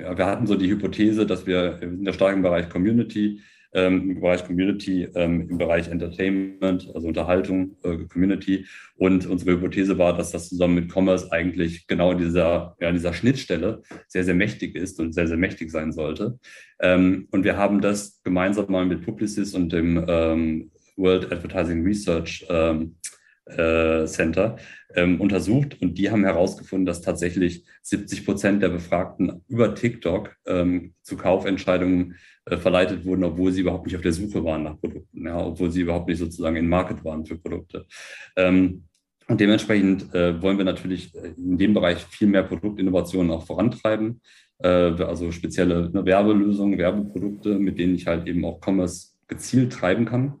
ja, wir hatten so die Hypothese, dass wir, wir sind ja stark im Bereich Community, ähm, im Bereich Community, ähm, im Bereich Entertainment, also Unterhaltung, äh, Community. Und unsere Hypothese war, dass das zusammen mit Commerce eigentlich genau in dieser, ja, in dieser Schnittstelle sehr, sehr mächtig ist und sehr, sehr mächtig sein sollte. Ähm, und wir haben das gemeinsam mal mit Publicis und dem ähm, World Advertising Research ähm, äh, Center ähm, untersucht und die haben herausgefunden, dass tatsächlich 70 Prozent der Befragten über TikTok ähm, zu Kaufentscheidungen äh, verleitet wurden, obwohl sie überhaupt nicht auf der Suche waren nach Produkten, ja, obwohl sie überhaupt nicht sozusagen in Market waren für Produkte. Ähm, und dementsprechend äh, wollen wir natürlich äh, in dem Bereich viel mehr Produktinnovationen auch vorantreiben. Äh, also spezielle ne, Werbelösungen, Werbeprodukte, mit denen ich halt eben auch Commerce gezielt treiben kann.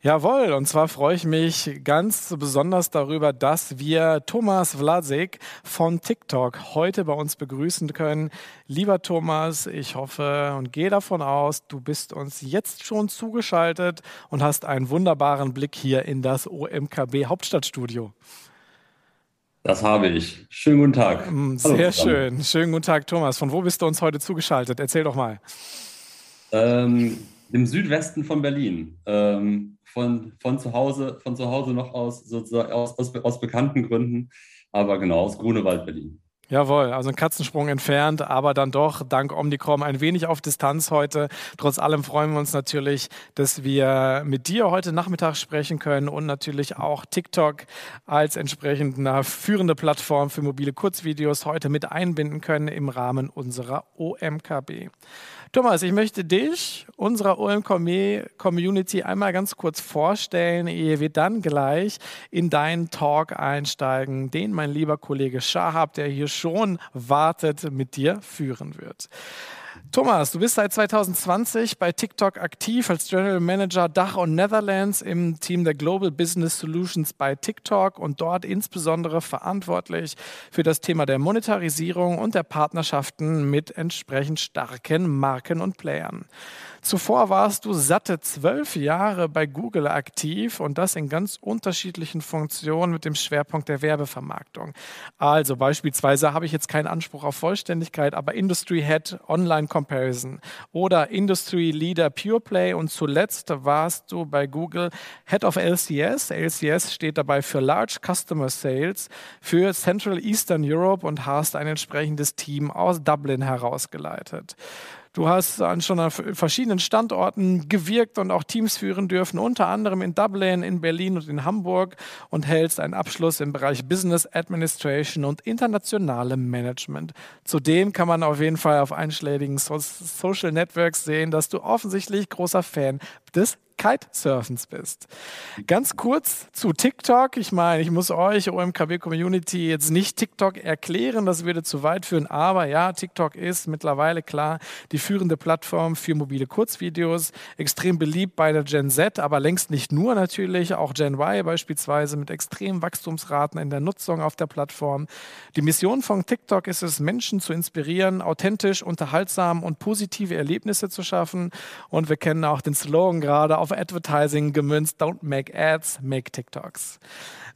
Jawohl, und zwar freue ich mich ganz besonders darüber, dass wir Thomas Vlasik von TikTok heute bei uns begrüßen können. Lieber Thomas, ich hoffe und gehe davon aus, du bist uns jetzt schon zugeschaltet und hast einen wunderbaren Blick hier in das OMKB Hauptstadtstudio. Das habe ich. Schönen guten Tag. Mm, sehr schön. Schönen guten Tag, Thomas. Von wo bist du uns heute zugeschaltet? Erzähl doch mal. Ähm, Im Südwesten von Berlin. Ähm, von, von, zu Hause, von zu Hause noch aus, sozusagen aus, aus, aus bekannten Gründen, aber genau, aus Grunewald, Berlin. Jawohl, also ein Katzensprung entfernt, aber dann doch dank Omnicom ein wenig auf Distanz heute. Trotz allem freuen wir uns natürlich, dass wir mit dir heute Nachmittag sprechen können und natürlich auch TikTok als entsprechend eine führende Plattform für mobile Kurzvideos heute mit einbinden können im Rahmen unserer OMKB. Thomas, ich möchte dich, unserer OM-Community, einmal ganz kurz vorstellen, ehe wir dann gleich in deinen Talk einsteigen, den mein lieber Kollege Shahab, der hier schon wartet, mit dir führen wird. Thomas, du bist seit 2020 bei TikTok aktiv als General Manager Dach und Netherlands im Team der Global Business Solutions bei TikTok und dort insbesondere verantwortlich für das Thema der Monetarisierung und der Partnerschaften mit entsprechend starken Marken und Playern. Zuvor warst du satte zwölf Jahre bei Google aktiv und das in ganz unterschiedlichen Funktionen mit dem Schwerpunkt der Werbevermarktung. Also beispielsweise habe ich jetzt keinen Anspruch auf Vollständigkeit, aber Industry Head Online Comparison oder Industry Leader Pure Play und zuletzt warst du bei Google Head of LCS. LCS steht dabei für Large Customer Sales für Central Eastern Europe und hast ein entsprechendes Team aus Dublin herausgeleitet. Du hast an schon an verschiedenen Standorten gewirkt und auch Teams führen dürfen, unter anderem in Dublin, in Berlin und in Hamburg und hältst einen Abschluss im Bereich Business Administration und internationalem Management. Zudem kann man auf jeden Fall auf einschlägigen Social Networks sehen, dass du offensichtlich großer Fan des Kitesurfens bist. Ganz kurz zu TikTok. Ich meine, ich muss euch, OMKB Community, jetzt nicht TikTok erklären, das würde zu weit führen, aber ja, TikTok ist mittlerweile klar die führende Plattform für mobile Kurzvideos, extrem beliebt bei der Gen Z, aber längst nicht nur natürlich, auch Gen Y beispielsweise mit extremen Wachstumsraten in der Nutzung auf der Plattform. Die Mission von TikTok ist es, Menschen zu inspirieren, authentisch, unterhaltsam und positive Erlebnisse zu schaffen. Und wir kennen auch den Slogan gerade auf auf Advertising gemünzt. Don't make ads, make TikToks.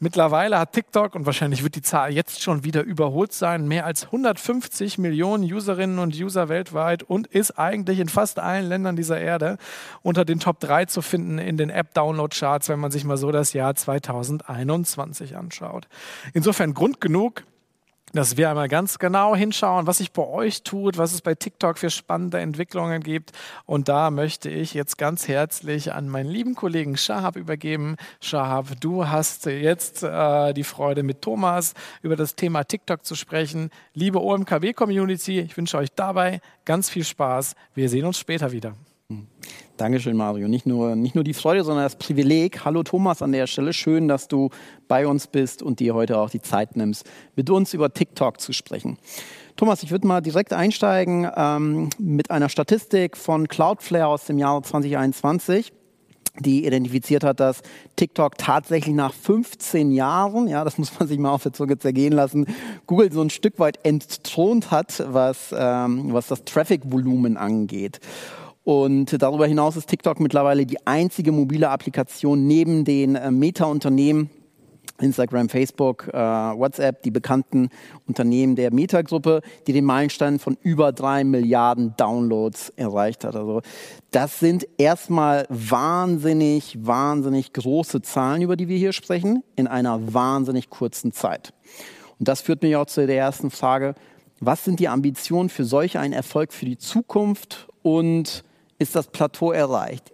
Mittlerweile hat TikTok, und wahrscheinlich wird die Zahl jetzt schon wieder überholt sein, mehr als 150 Millionen Userinnen und User weltweit und ist eigentlich in fast allen Ländern dieser Erde unter den Top 3 zu finden in den App-Download-Charts, wenn man sich mal so das Jahr 2021 anschaut. Insofern Grund genug, dass wir einmal ganz genau hinschauen, was sich bei euch tut, was es bei TikTok für spannende Entwicklungen gibt. Und da möchte ich jetzt ganz herzlich an meinen lieben Kollegen Shahab übergeben. Shahab, du hast jetzt äh, die Freude, mit Thomas über das Thema TikTok zu sprechen. Liebe OMKW-Community, ich wünsche euch dabei ganz viel Spaß. Wir sehen uns später wieder. Dankeschön, Mario. Nicht nur, nicht nur die Freude, sondern das Privileg. Hallo Thomas an der Stelle. Schön, dass du bei uns bist und dir heute auch die Zeit nimmst, mit uns über TikTok zu sprechen. Thomas, ich würde mal direkt einsteigen ähm, mit einer Statistik von Cloudflare aus dem Jahr 2021 die identifiziert hat, dass TikTok tatsächlich nach 15 Jahren, ja, das muss man sich mal auf der Zunge zergehen lassen, Google so ein Stück weit entthront hat, was, ähm, was das Traffic-Volumen angeht. Und darüber hinaus ist TikTok mittlerweile die einzige mobile Applikation neben den äh, Meta-Unternehmen, Instagram, Facebook, äh, WhatsApp, die bekannten Unternehmen der Meta-Gruppe, die den Meilenstein von über drei Milliarden Downloads erreicht hat. Also das sind erstmal wahnsinnig, wahnsinnig große Zahlen, über die wir hier sprechen, in einer wahnsinnig kurzen Zeit. Und das führt mich auch zu der ersten Frage, was sind die Ambitionen für solch einen Erfolg für die Zukunft und ist das Plateau erreicht?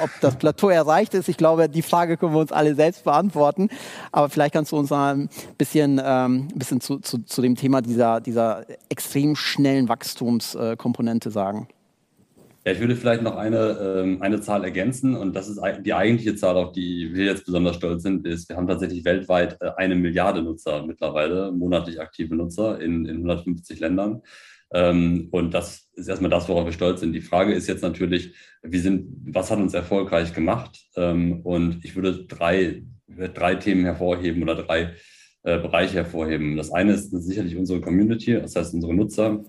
ob das Plateau erreicht ist. Ich glaube, die Frage können wir uns alle selbst beantworten. Aber vielleicht kannst du uns ein bisschen, ähm, bisschen zu, zu, zu, dem Thema dieser, dieser extrem schnellen Wachstumskomponente sagen. Ja, ich würde vielleicht noch eine, ähm, eine Zahl ergänzen und das ist die eigentliche Zahl, auf die wir jetzt besonders stolz sind, ist, wir haben tatsächlich weltweit äh, eine Milliarde Nutzer mittlerweile, monatlich aktive Nutzer in, in 150 Ländern. Ähm, und das ist erstmal das, worauf wir stolz sind. Die Frage ist jetzt natürlich, wie sind, was hat uns erfolgreich gemacht? Ähm, und ich würde drei, drei Themen hervorheben oder drei äh, Bereiche hervorheben. Das eine ist sicherlich unsere Community, das heißt unsere Nutzer.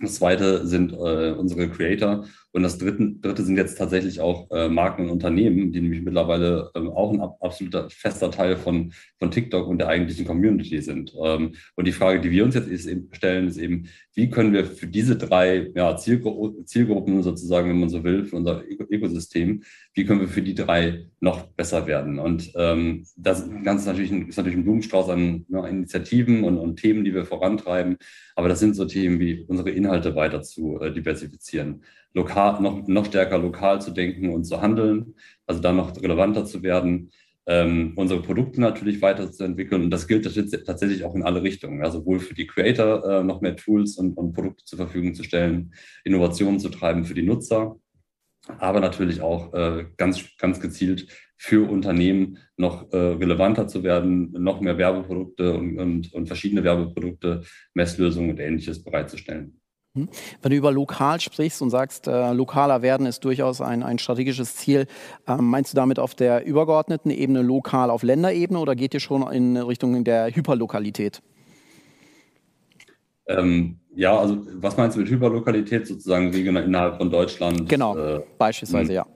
Das zweite sind äh, unsere Creator und das dritte, dritte sind jetzt tatsächlich auch äh, Marken und Unternehmen, die nämlich mittlerweile ähm, auch ein absoluter fester Teil von, von TikTok und der eigentlichen Community sind. Ähm, und die Frage, die wir uns jetzt eben stellen, ist eben, wie können wir für diese drei ja, Zielgru Zielgruppen sozusagen, wenn man so will, für unser Ökosystem, wie können wir für die drei noch besser werden? Und ähm, das Ganze ist natürlich, ein, ist natürlich ein Blumenstrauß an ne, Initiativen und, und, Themen, die wir vorantreiben. Aber das sind so Themen wie unsere Inhalte weiter zu äh, diversifizieren lokal, noch, noch stärker lokal zu denken und zu handeln, also da noch relevanter zu werden, ähm, unsere Produkte natürlich weiterzuentwickeln. Und das gilt tatsächlich auch in alle Richtungen. Ja, sowohl für die Creator äh, noch mehr Tools und, und Produkte zur Verfügung zu stellen, Innovationen zu treiben für die Nutzer, aber natürlich auch äh, ganz, ganz gezielt für Unternehmen noch äh, relevanter zu werden, noch mehr Werbeprodukte und, und, und verschiedene Werbeprodukte, Messlösungen und ähnliches bereitzustellen. Hm? Wenn du über lokal sprichst und sagst, äh, lokaler werden ist durchaus ein, ein strategisches Ziel, äh, meinst du damit auf der übergeordneten Ebene lokal auf Länderebene oder geht ihr schon in Richtung der Hyperlokalität? Ähm, ja, also was meinst du mit Hyperlokalität sozusagen regional innerhalb von Deutschland? Genau, äh, beispielsweise, hm. ja.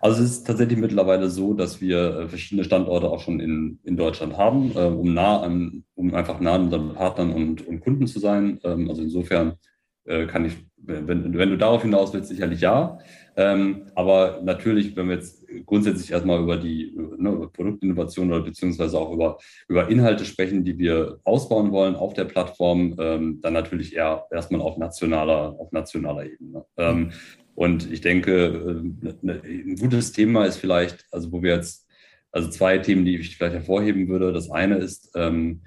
Also es ist tatsächlich mittlerweile so, dass wir äh, verschiedene Standorte auch schon in, in Deutschland haben, äh, um nah an, um einfach nah an unseren Partnern und, und Kunden zu sein. Ähm, also insofern äh, kann ich, wenn, wenn du darauf hinaus willst, sicherlich ja. Ähm, aber natürlich, wenn wir jetzt grundsätzlich erstmal über die ne, Produktinnovation oder beziehungsweise auch über, über Inhalte sprechen, die wir ausbauen wollen auf der Plattform, ähm, dann natürlich eher erstmal auf nationaler, auf nationaler Ebene. Ähm, und ich denke, äh, ne, ein gutes Thema ist vielleicht, also wo wir jetzt, also zwei Themen, die ich vielleicht hervorheben würde. Das eine ist, ähm,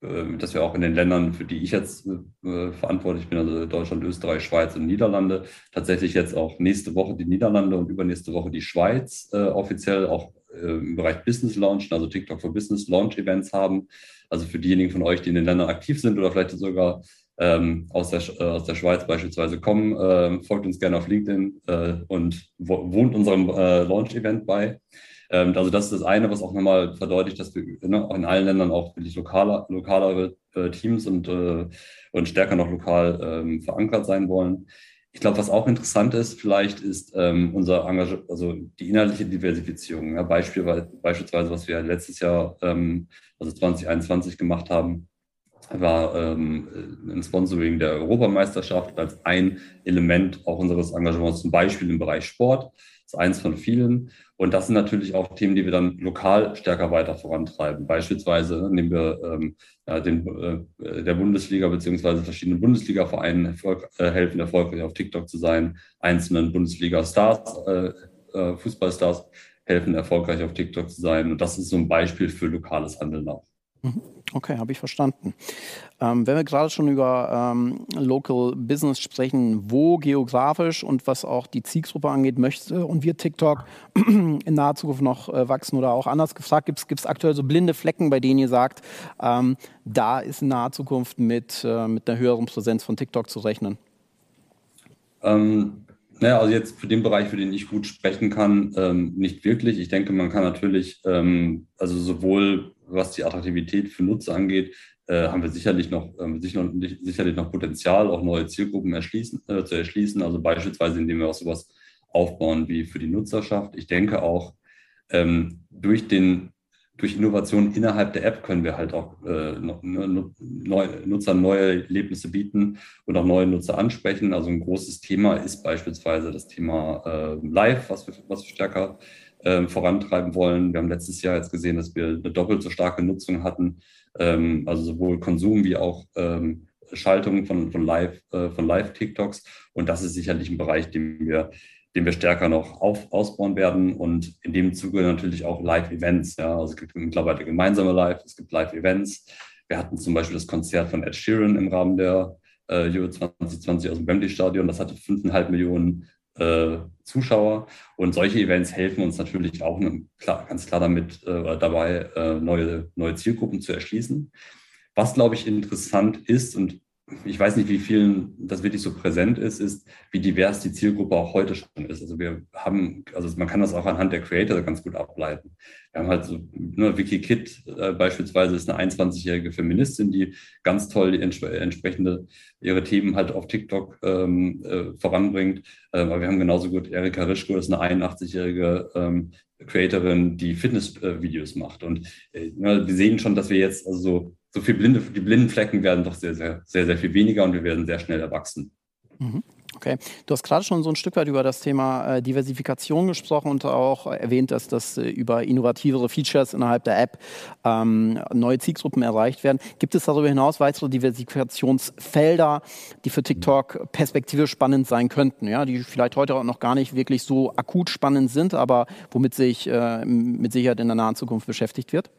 dass wir auch in den Ländern, für die ich jetzt äh, verantwortlich bin, also Deutschland, Österreich, Schweiz und Niederlande, tatsächlich jetzt auch nächste Woche die Niederlande und übernächste Woche die Schweiz äh, offiziell auch äh, im Bereich Business Launch, also TikTok for Business Launch Events haben. Also für diejenigen von euch, die in den Ländern aktiv sind oder vielleicht sogar ähm, aus, der, äh, aus der Schweiz beispielsweise kommen, äh, folgt uns gerne auf LinkedIn äh, und wohnt unserem Launch-Event bei. Ähm, also das ist das eine, was auch nochmal verdeutlicht, dass wir ne, auch in allen Ländern auch wirklich lokaler, lokalere äh, Teams und, äh, und stärker noch lokal ähm, verankert sein wollen. Ich glaube, was auch interessant ist, vielleicht ist ähm, unser Engagement, also die inhaltliche Diversifizierung. Ja, Beispiel, beispielsweise, was wir letztes Jahr, ähm, also 2021 gemacht haben, war ähm, ein Sponsoring der Europameisterschaft als ein Element auch unseres Engagements, zum Beispiel im Bereich Sport. Das ist eins von vielen. Und das sind natürlich auch Themen, die wir dann lokal stärker weiter vorantreiben. Beispielsweise nehmen wir ähm, ja, den, äh, der Bundesliga beziehungsweise verschiedenen Bundesliga-Vereinen Erfolg, äh, helfen, erfolgreich auf TikTok zu sein. Einzelnen Bundesliga-Stars, äh, äh, Fußballstars helfen, erfolgreich auf TikTok zu sein. Und das ist so ein Beispiel für lokales Handeln auch. Mhm. Okay, habe ich verstanden. Ähm, wenn wir gerade schon über ähm, Local Business sprechen, wo geografisch und was auch die Zielgruppe angeht, möchte und wird TikTok in naher Zukunft noch äh, wachsen oder auch anders gefragt, gibt es aktuell so blinde Flecken, bei denen ihr sagt, ähm, da ist in naher Zukunft mit, äh, mit einer höheren Präsenz von TikTok zu rechnen? Ähm, naja, also jetzt für den Bereich, für den ich gut sprechen kann, ähm, nicht wirklich. Ich denke, man kann natürlich, ähm, also sowohl was die Attraktivität für Nutzer angeht, äh, haben wir sicherlich noch, äh, sicherlich noch Potenzial, auch neue Zielgruppen erschließen, äh, zu erschließen. Also beispielsweise, indem wir auch sowas aufbauen wie für die Nutzerschaft. Ich denke auch, ähm, durch den durch Innovation innerhalb der App können wir halt auch äh, ne, neu, Nutzern neue Erlebnisse bieten und auch neue Nutzer ansprechen. Also ein großes Thema ist beispielsweise das Thema äh, Live, was wir, was wir stärker äh, vorantreiben wollen. Wir haben letztes Jahr jetzt gesehen, dass wir eine doppelt so starke Nutzung hatten, ähm, also sowohl Konsum wie auch ähm, Schaltung von, von Live, äh, von Live-TikToks. Und das ist sicherlich ein Bereich, den wir, den wir stärker noch auf, ausbauen werden. Und in dem Zuge natürlich auch Live-Events. Ja? Also es gibt mittlerweile gemeinsame Live, es gibt Live-Events. Wir hatten zum Beispiel das Konzert von Ed Sheeran im Rahmen der äh, Euro 2020 aus dem Wembley Stadion. Das hatte 5,5 Millionen äh, Zuschauer. Und solche Events helfen uns natürlich auch klar, ganz klar damit äh, dabei, äh, neue, neue Zielgruppen zu erschließen. Was, glaube ich, interessant ist und ich weiß nicht, wie vielen das wirklich so präsent ist, ist, wie divers die Zielgruppe auch heute schon ist. Also wir haben, also man kann das auch anhand der Creator ganz gut ableiten. Wir haben halt so, ne, Vicky Kidd äh, beispielsweise ist eine 21-jährige Feministin, die ganz toll die ents entsprechende ihre Themen halt auf TikTok ähm, äh, voranbringt. Äh, aber wir haben genauso gut Erika Rischko, ist eine 81-jährige ähm, Creatorin, die Fitnessvideos macht. Und äh, wir sehen schon, dass wir jetzt also so viel blinde, die blinden Flecken werden doch sehr, sehr, sehr, sehr viel weniger und wir werden sehr schnell erwachsen. Mhm. Okay, du hast gerade schon so ein Stück weit über das Thema äh, Diversifikation gesprochen und auch erwähnt, dass das äh, über innovativere Features innerhalb der App ähm, neue Zielgruppen erreicht werden. Gibt es darüber hinaus weitere Diversifikationsfelder, die für TikTok perspektivisch spannend sein könnten, ja, die vielleicht heute auch noch gar nicht wirklich so akut spannend sind, aber womit sich äh, mit Sicherheit in der nahen Zukunft beschäftigt wird?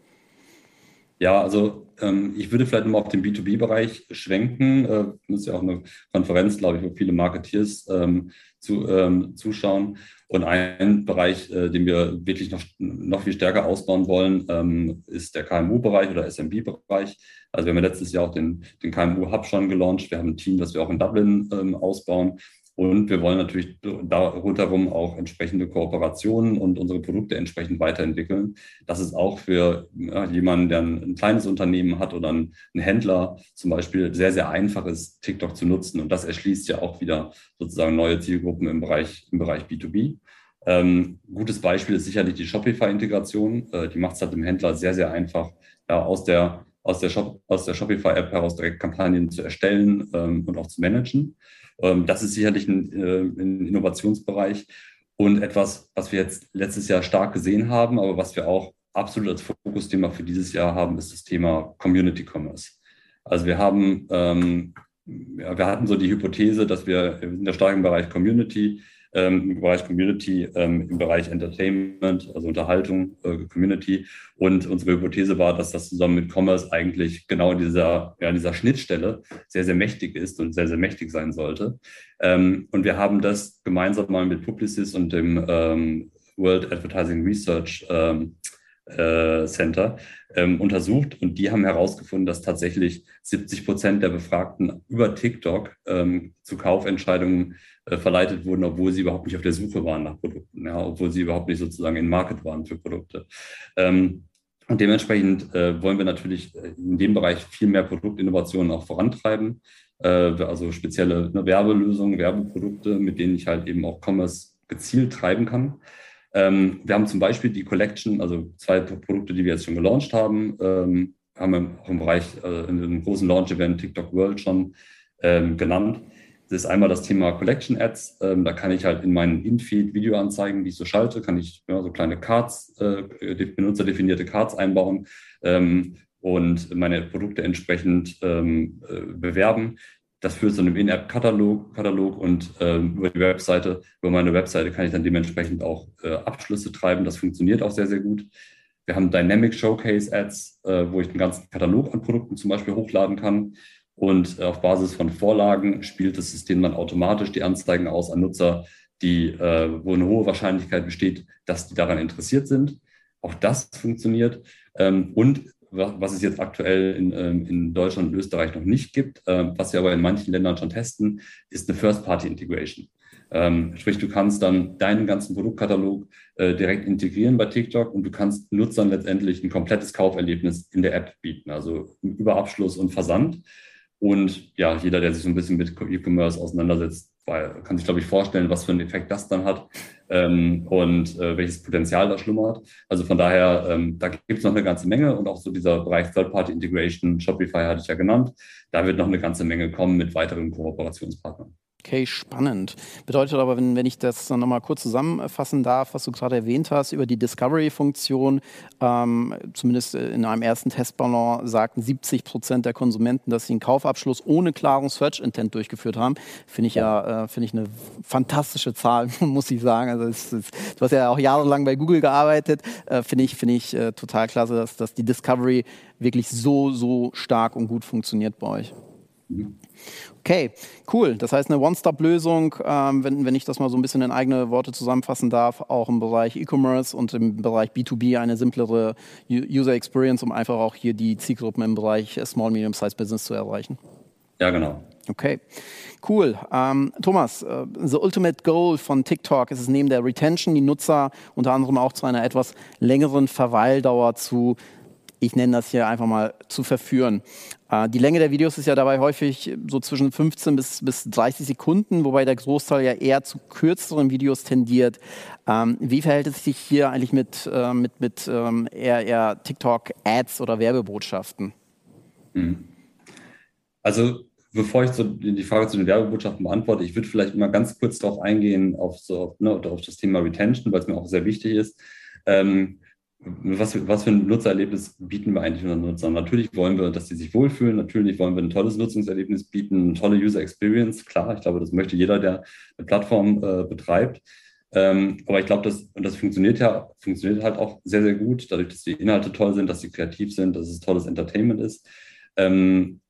Ja, also ähm, ich würde vielleicht nochmal auf den B2B-Bereich schwenken. Äh, das ist ja auch eine Konferenz, glaube ich, wo viele Marketeers ähm, zu, ähm, zuschauen. Und ein Bereich, äh, den wir wirklich noch, noch viel stärker ausbauen wollen, ähm, ist der KMU-Bereich oder SMB-Bereich. Also wir haben ja letztes Jahr auch den, den KMU-Hub schon gelauncht. Wir haben ein Team, das wir auch in Dublin ähm, ausbauen. Und wir wollen natürlich rundherum auch entsprechende Kooperationen und unsere Produkte entsprechend weiterentwickeln. Das ist auch für ja, jemanden, der ein, ein, kleines Unternehmen hat oder ein, ein, Händler zum Beispiel sehr, sehr einfach ist, TikTok zu nutzen. Und das erschließt ja auch wieder sozusagen neue Zielgruppen im Bereich, im Bereich B2B. Ähm, gutes Beispiel ist sicherlich die Shopify-Integration. Äh, die macht es halt dem Händler sehr, sehr einfach, ja, aus der, aus der, Shop, aus der Shopify-App heraus direkt Kampagnen zu erstellen ähm, und auch zu managen. Ähm, das ist sicherlich ein, äh, ein Innovationsbereich und etwas, was wir jetzt letztes Jahr stark gesehen haben, aber was wir auch absolut als Fokusthema für dieses Jahr haben, ist das Thema Community Commerce. Also wir haben, ähm, ja, wir hatten so die Hypothese, dass wir in der starken Bereich Community ähm, im Bereich Community, ähm, im Bereich Entertainment, also Unterhaltung, äh, Community. Und unsere Hypothese war, dass das zusammen mit Commerce eigentlich genau dieser, ja, dieser Schnittstelle sehr, sehr mächtig ist und sehr, sehr mächtig sein sollte. Ähm, und wir haben das gemeinsam mal mit Publicis und dem ähm, World Advertising Research ähm, äh, Center ähm, untersucht und die haben herausgefunden, dass tatsächlich 70 Prozent der Befragten über TikTok ähm, zu Kaufentscheidungen äh, verleitet wurden, obwohl sie überhaupt nicht auf der Suche waren nach Produkten, ja, obwohl sie überhaupt nicht sozusagen in Market waren für Produkte. Ähm, und dementsprechend äh, wollen wir natürlich äh, in dem Bereich viel mehr Produktinnovationen auch vorantreiben. Äh, also spezielle ne, Werbelösungen, Werbeprodukte, mit denen ich halt eben auch Commerce gezielt treiben kann. Ähm, wir haben zum Beispiel die Collection, also zwei Produkte, die wir jetzt schon gelauncht haben, ähm, haben wir auch im Bereich, äh, in einem großen Launch-Event TikTok World schon ähm, genannt. Das ist einmal das Thema Collection Ads. Ähm, da kann ich halt in meinen Infeed Videoanzeigen, die ich so schalte, kann ich ja, so kleine Cards, äh, benutzerdefinierte Cards einbauen ähm, und meine Produkte entsprechend ähm, äh, bewerben. Das führt zu einem In-App-Katalog Katalog und ähm, über die Webseite, über meine Webseite kann ich dann dementsprechend auch äh, Abschlüsse treiben. Das funktioniert auch sehr, sehr gut. Wir haben Dynamic Showcase Ads, äh, wo ich einen ganzen Katalog an Produkten zum Beispiel hochladen kann. Und äh, auf Basis von Vorlagen spielt das System dann automatisch die Anzeigen aus an Nutzer, die, äh, wo eine hohe Wahrscheinlichkeit besteht, dass die daran interessiert sind. Auch das funktioniert. Ähm, und was es jetzt aktuell in, ähm, in Deutschland und Österreich noch nicht gibt, äh, was wir aber in manchen Ländern schon testen, ist eine First-Party-Integration. Ähm, sprich, du kannst dann deinen ganzen Produktkatalog äh, direkt integrieren bei TikTok und du kannst Nutzern letztendlich ein komplettes Kauferlebnis in der App bieten, also über Abschluss und Versand. Und ja, jeder, der sich so ein bisschen mit E-Commerce auseinandersetzt, weil, kann sich, glaube ich, vorstellen, was für einen Effekt das dann hat ähm, und äh, welches Potenzial da schlummert. Also von daher, ähm, da gibt es noch eine ganze Menge und auch so dieser Bereich Third-Party-Integration, Shopify hatte ich ja genannt, da wird noch eine ganze Menge kommen mit weiteren Kooperationspartnern. Okay, spannend. Bedeutet aber, wenn, wenn ich das nochmal kurz zusammenfassen darf, was du gerade erwähnt hast über die Discovery-Funktion, ähm, zumindest in einem ersten Testballon sagten 70 Prozent der Konsumenten, dass sie einen Kaufabschluss ohne klaren Search-Intent durchgeführt haben. Finde ich ja, äh, finde ich eine fantastische Zahl, muss ich sagen. Also es, es, du hast ja auch jahrelang bei Google gearbeitet. Äh, finde ich, finde ich äh, total klasse, dass, dass die Discovery wirklich so, so stark und gut funktioniert bei euch. Mhm. Okay, cool. Das heißt, eine One-Stop-Lösung, ähm, wenn, wenn ich das mal so ein bisschen in eigene Worte zusammenfassen darf, auch im Bereich E-Commerce und im Bereich B2B eine simplere User Experience, um einfach auch hier die Zielgruppen im Bereich Small, Medium-Sized Business zu erreichen. Ja, genau. Okay, cool. Ähm, Thomas, uh, the ultimate goal von TikTok ist es neben der Retention, die Nutzer unter anderem auch zu einer etwas längeren Verweildauer zu ich nenne das hier einfach mal, zu verführen. Äh, die Länge der Videos ist ja dabei häufig so zwischen 15 bis, bis 30 Sekunden, wobei der Großteil ja eher zu kürzeren Videos tendiert. Ähm, wie verhält es sich hier eigentlich mit, äh, mit, mit ähm, eher, eher TikTok-Ads oder Werbebotschaften? Mhm. Also bevor ich so die Frage zu den Werbebotschaften beantworte, ich würde vielleicht mal ganz kurz darauf eingehen, auf, so, ne, auf das Thema Retention, weil es mir auch sehr wichtig ist. Ähm, was, was für ein Nutzererlebnis bieten wir eigentlich unseren Nutzern? Natürlich wollen wir, dass sie sich wohlfühlen. Natürlich wollen wir ein tolles Nutzungserlebnis bieten, eine tolle User Experience. Klar, ich glaube, das möchte jeder, der eine Plattform äh, betreibt. Ähm, aber ich glaube, das, das funktioniert ja, funktioniert halt auch sehr, sehr gut, dadurch, dass die Inhalte toll sind, dass sie kreativ sind, dass es tolles Entertainment ist. Ähm,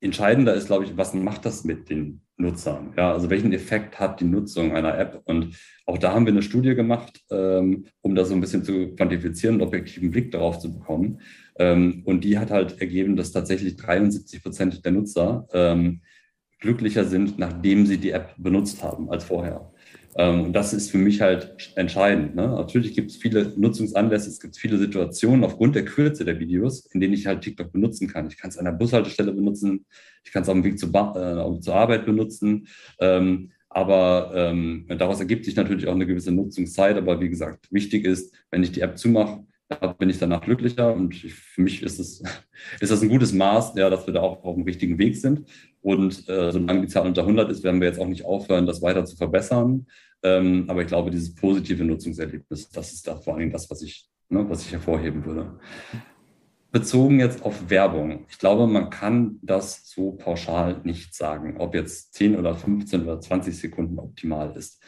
entscheidender ist, glaube ich, was macht das mit den Nutzern? Ja, also welchen Effekt hat die Nutzung einer App? Und auch da haben wir eine Studie gemacht, ähm, um das so ein bisschen zu quantifizieren und objektiven Blick darauf zu bekommen. Ähm, und die hat halt ergeben, dass tatsächlich 73 Prozent der Nutzer ähm, glücklicher sind, nachdem sie die App benutzt haben als vorher. Ähm, und das ist für mich halt entscheidend. Ne? Natürlich gibt es viele Nutzungsanlässe, es gibt viele Situationen aufgrund der Kürze der Videos, in denen ich halt TikTok benutzen kann. Ich kann es an der Bushaltestelle benutzen, ich kann es auf dem Weg zur, äh, zur Arbeit benutzen. Ähm, aber ähm, daraus ergibt sich natürlich auch eine gewisse Nutzungszeit. Aber wie gesagt, wichtig ist, wenn ich die App zumache, bin ich danach glücklicher und ich, für mich ist, es, ist das ein gutes Maß, ja, dass wir da auch auf dem richtigen Weg sind. Und äh, solange die Zahl unter 100 ist, werden wir jetzt auch nicht aufhören, das weiter zu verbessern. Ähm, aber ich glaube, dieses positive Nutzungserlebnis, das ist da vor allem das, was ich, ne, was ich hervorheben würde. Bezogen jetzt auf Werbung. Ich glaube, man kann das so pauschal nicht sagen, ob jetzt 10 oder 15 oder 20 Sekunden optimal ist.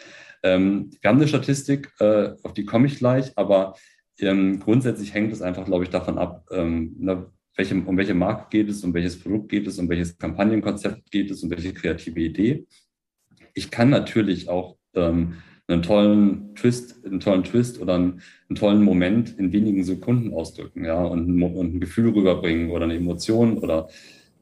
Ähm, wir haben eine Statistik, äh, auf die komme ich gleich, aber ähm, grundsätzlich hängt es einfach, glaube ich, davon ab, ähm, ne, welche, um welche Marke geht es, um welches Produkt geht es, um welches Kampagnenkonzept geht es, um welche kreative Idee. Ich kann natürlich auch ähm, einen tollen Twist, einen tollen Twist oder einen, einen, tollen Moment in wenigen Sekunden ausdrücken, ja, und, und ein Gefühl rüberbringen oder eine Emotion oder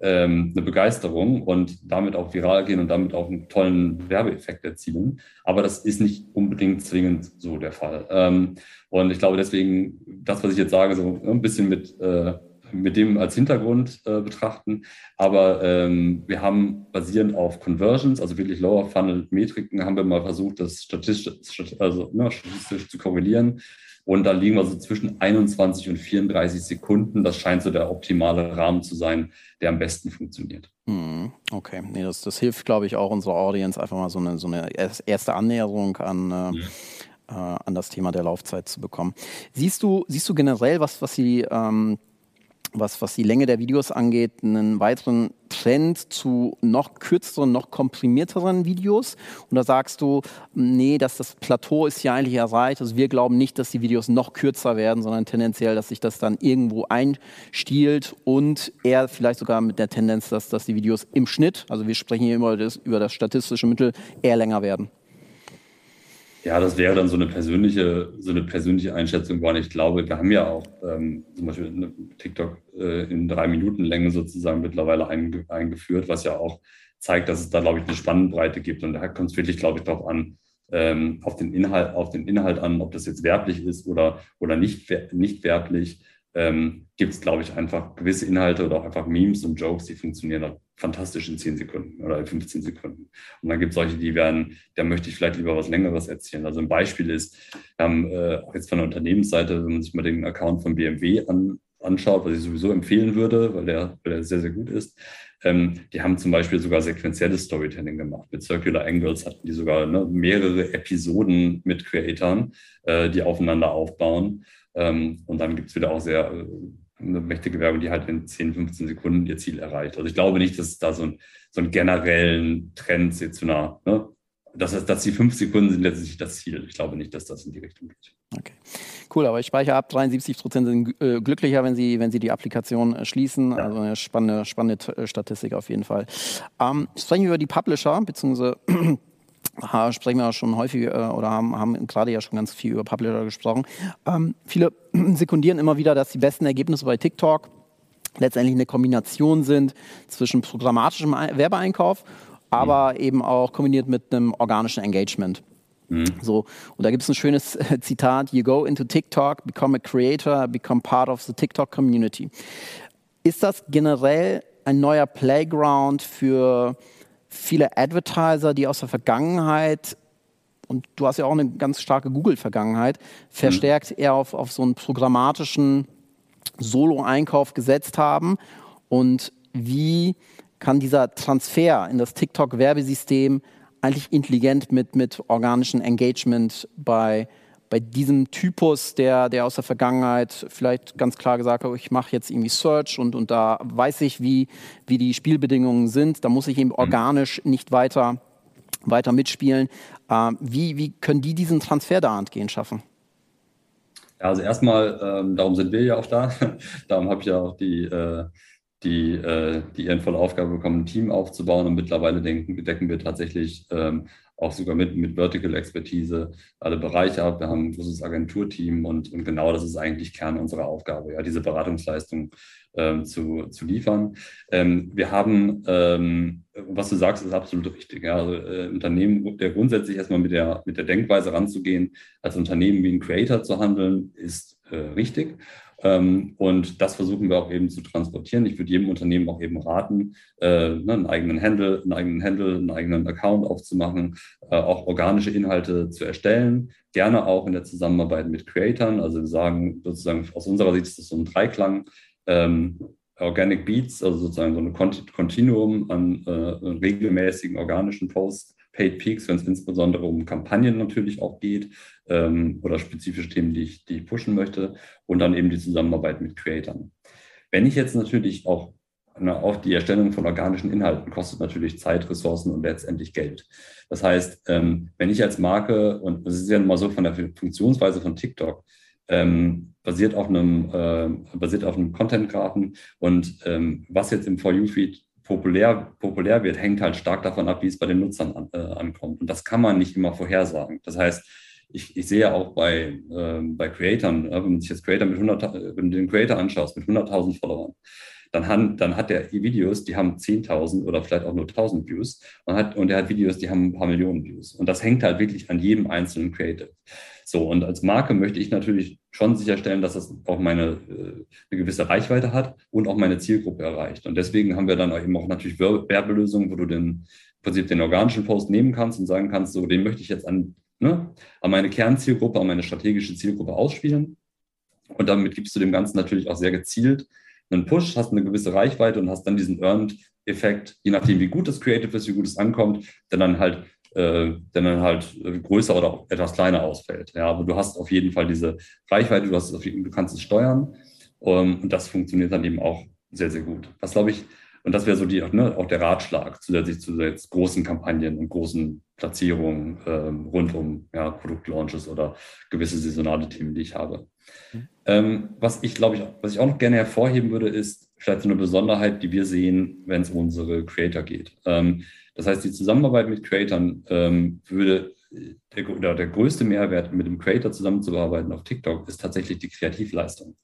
ähm, eine Begeisterung und damit auch viral gehen und damit auch einen tollen Werbeeffekt erzielen. Aber das ist nicht unbedingt zwingend so der Fall. Ähm, und ich glaube deswegen, das, was ich jetzt sage, so ein bisschen mit äh, mit dem als Hintergrund äh, betrachten. Aber ähm, wir haben basierend auf Conversions, also wirklich Lower Funnel Metriken, haben wir mal versucht, das statistisch, also, ne, statistisch zu korrelieren. Und da liegen wir so zwischen 21 und 34 Sekunden. Das scheint so der optimale Rahmen zu sein, der am besten funktioniert. Hm, okay, nee, das, das hilft, glaube ich, auch unserer Audience einfach mal so eine, so eine erste Annäherung an. Äh, ja an das Thema der Laufzeit zu bekommen. Siehst du, siehst du generell, was, was die ähm, was, was die Länge der Videos angeht, einen weiteren Trend zu noch kürzeren, noch komprimierteren Videos? Und da sagst du, nee, dass das Plateau ist ja eigentlich erreicht. Also wir glauben nicht, dass die Videos noch kürzer werden, sondern tendenziell, dass sich das dann irgendwo einstiehlt und eher vielleicht sogar mit der Tendenz, dass, dass die Videos im Schnitt, also wir sprechen hier immer das, über das statistische Mittel, eher länger werden. Ja, das wäre dann so eine persönliche, so eine persönliche Einschätzung, weil ich glaube, wir haben ja auch ähm, zum Beispiel eine TikTok äh, in drei Minuten Länge sozusagen mittlerweile einge eingeführt, was ja auch zeigt, dass es da, glaube ich, eine Spannbreite gibt. Und da kommt es wirklich, glaube ich, darauf an, ähm, auf, den Inhalt, auf den Inhalt an, ob das jetzt werblich ist oder, oder nicht, nicht werblich ähm, gibt es, glaube ich, einfach gewisse Inhalte oder auch einfach Memes und Jokes, die funktionieren fantastisch in 10 Sekunden oder in 15 Sekunden. Und dann gibt es solche, die werden, da möchte ich vielleicht lieber was Längeres erzählen. Also ein Beispiel ist, wir haben äh, jetzt von der Unternehmensseite, wenn man sich mal den Account von BMW an, anschaut, was ich sowieso empfehlen würde, weil der, weil der sehr, sehr gut ist. Ähm, die haben zum Beispiel sogar sequenzielles Storytelling gemacht. Mit Circular Angles hatten die sogar ne, mehrere Episoden mit Creatoren, äh, die aufeinander aufbauen. Ähm, und dann gibt es wieder auch sehr äh, eine mächtige Werbung, die halt in 10, 15 Sekunden ihr Ziel erreicht. Also ich glaube nicht, dass es da so, ein, so einen generellen Trend jetzt zu einer, ne? das heißt, dass die fünf Sekunden sind letztlich das Ziel. Ich glaube nicht, dass das in die Richtung geht. Okay. Cool, aber ich speichere ab, 73 Prozent sind äh, glücklicher, wenn sie, wenn sie die Applikation äh, schließen. Ja. Also eine spannende, spannende äh, Statistik auf jeden Fall. Ähm, sprechen wir über die Publisher, beziehungsweise sprechen wir schon häufig äh, oder haben, haben gerade ja schon ganz viel über Publisher gesprochen. Ähm, viele sekundieren immer wieder, dass die besten Ergebnisse bei TikTok letztendlich eine Kombination sind zwischen programmatischem Werbeeinkauf, aber mhm. eben auch kombiniert mit einem organischen Engagement. Mhm. So, und da gibt es ein schönes Zitat: You go into TikTok, become a creator, become part of the TikTok community. Ist das generell ein neuer Playground für viele Advertiser, die aus der Vergangenheit, und du hast ja auch eine ganz starke Google-Vergangenheit, verstärkt mhm. eher auf, auf so einen programmatischen Solo-Einkauf gesetzt haben. Und wie kann dieser Transfer in das TikTok-Werbesystem eigentlich intelligent mit, mit organischem Engagement bei bei diesem Typus, der, der aus der Vergangenheit vielleicht ganz klar gesagt hat, ich mache jetzt irgendwie Search und, und da weiß ich, wie, wie die Spielbedingungen sind, da muss ich eben mhm. organisch nicht weiter, weiter mitspielen. Äh, wie, wie können die diesen Transfer da angehen schaffen? Ja, also erstmal, ähm, darum sind wir ja auch da. darum habe ich ja auch die, äh, die, äh, die ehrenvolle Aufgabe bekommen, ein Team aufzubauen. Und mittlerweile denken, decken wir tatsächlich ähm, auch sogar mit, mit Vertical-Expertise alle Bereiche ab. Wir haben ein großes Agenturteam und, und genau das ist eigentlich Kern unserer Aufgabe, ja, diese Beratungsleistung ähm, zu, zu liefern. Ähm, wir haben, ähm, was du sagst, ist absolut richtig. Ja. Also, äh, Unternehmen, der grundsätzlich erstmal mit der, mit der Denkweise ranzugehen, als Unternehmen wie ein Creator zu handeln, ist äh, richtig. Ähm, und das versuchen wir auch eben zu transportieren. Ich würde jedem Unternehmen auch eben raten, äh, ne, einen eigenen Handle, einen eigenen Handle, einen eigenen Account aufzumachen, äh, auch organische Inhalte zu erstellen. Gerne auch in der Zusammenarbeit mit Creatoren. Also wir sagen sozusagen aus unserer Sicht ist das so ein Dreiklang. Ähm, Organic Beats, also sozusagen so ein Kontinuum an äh, regelmäßigen organischen Posts, Paid Peaks, wenn es insbesondere um Kampagnen natürlich auch geht ähm, oder spezifische Themen, die ich, die ich pushen möchte und dann eben die Zusammenarbeit mit Creatoren. Wenn ich jetzt natürlich auch na, auch die Erstellung von organischen Inhalten kostet natürlich Zeit, Ressourcen und letztendlich Geld. Das heißt, ähm, wenn ich als Marke, und das ist ja mal so von der Funktionsweise von TikTok, ähm, basiert auf einem, äh, basiert auf einem Content-Grafen und ähm, was jetzt im For You-Feed populär, populär wird, hängt halt stark davon ab, wie es bei den Nutzern an, äh, ankommt. Und das kann man nicht immer vorhersagen. Das heißt, ich, ich sehe auch bei, äh, bei Creatoren, wenn man sich jetzt Creator mit 100, wenn du den Creator anschaust mit 100.000 Followern, dann, han, dann hat der Videos, die haben 10.000 oder vielleicht auch nur 1.000 Views und, hat, und er hat Videos, die haben ein paar Millionen Views. Und das hängt halt wirklich an jedem einzelnen Creative. So, und als Marke möchte ich natürlich schon sicherstellen, dass das auch meine äh, eine gewisse Reichweite hat und auch meine Zielgruppe erreicht. Und deswegen haben wir dann auch eben auch natürlich Werbelösungen, wo du den im Prinzip den organischen Post nehmen kannst und sagen kannst, so den möchte ich jetzt an, ne, an meine Kernzielgruppe, an meine strategische Zielgruppe ausspielen. Und damit gibst du dem Ganzen natürlich auch sehr gezielt einen Push, hast eine gewisse Reichweite und hast dann diesen Earned-Effekt, je nachdem, wie gut das Creative ist, wie gut es ankommt, der dann halt äh, der dann halt größer oder auch etwas kleiner ausfällt. Ja, aber du hast auf jeden Fall diese Reichweite, du, hast auf, du kannst es steuern Um, und das funktioniert dann eben auch sehr, sehr gut. Was glaube ich, und das wäre so die, ne, auch der Ratschlag zusätzlich zu großen Kampagnen und großen Platzierungen ähm, rund um ja, Produktlaunches oder gewisse saisonale Themen, die ich habe. Mhm. Ähm, was ich glaube ich, was ich auch noch gerne hervorheben würde, ist vielleicht so eine Besonderheit, die wir sehen, wenn es um unsere Creator geht. Ähm, das heißt, die Zusammenarbeit mit Creatoren ähm, würde der, oder der größte Mehrwert, mit dem Creator zusammenzuarbeiten auf TikTok, ist tatsächlich die Kreativleistung.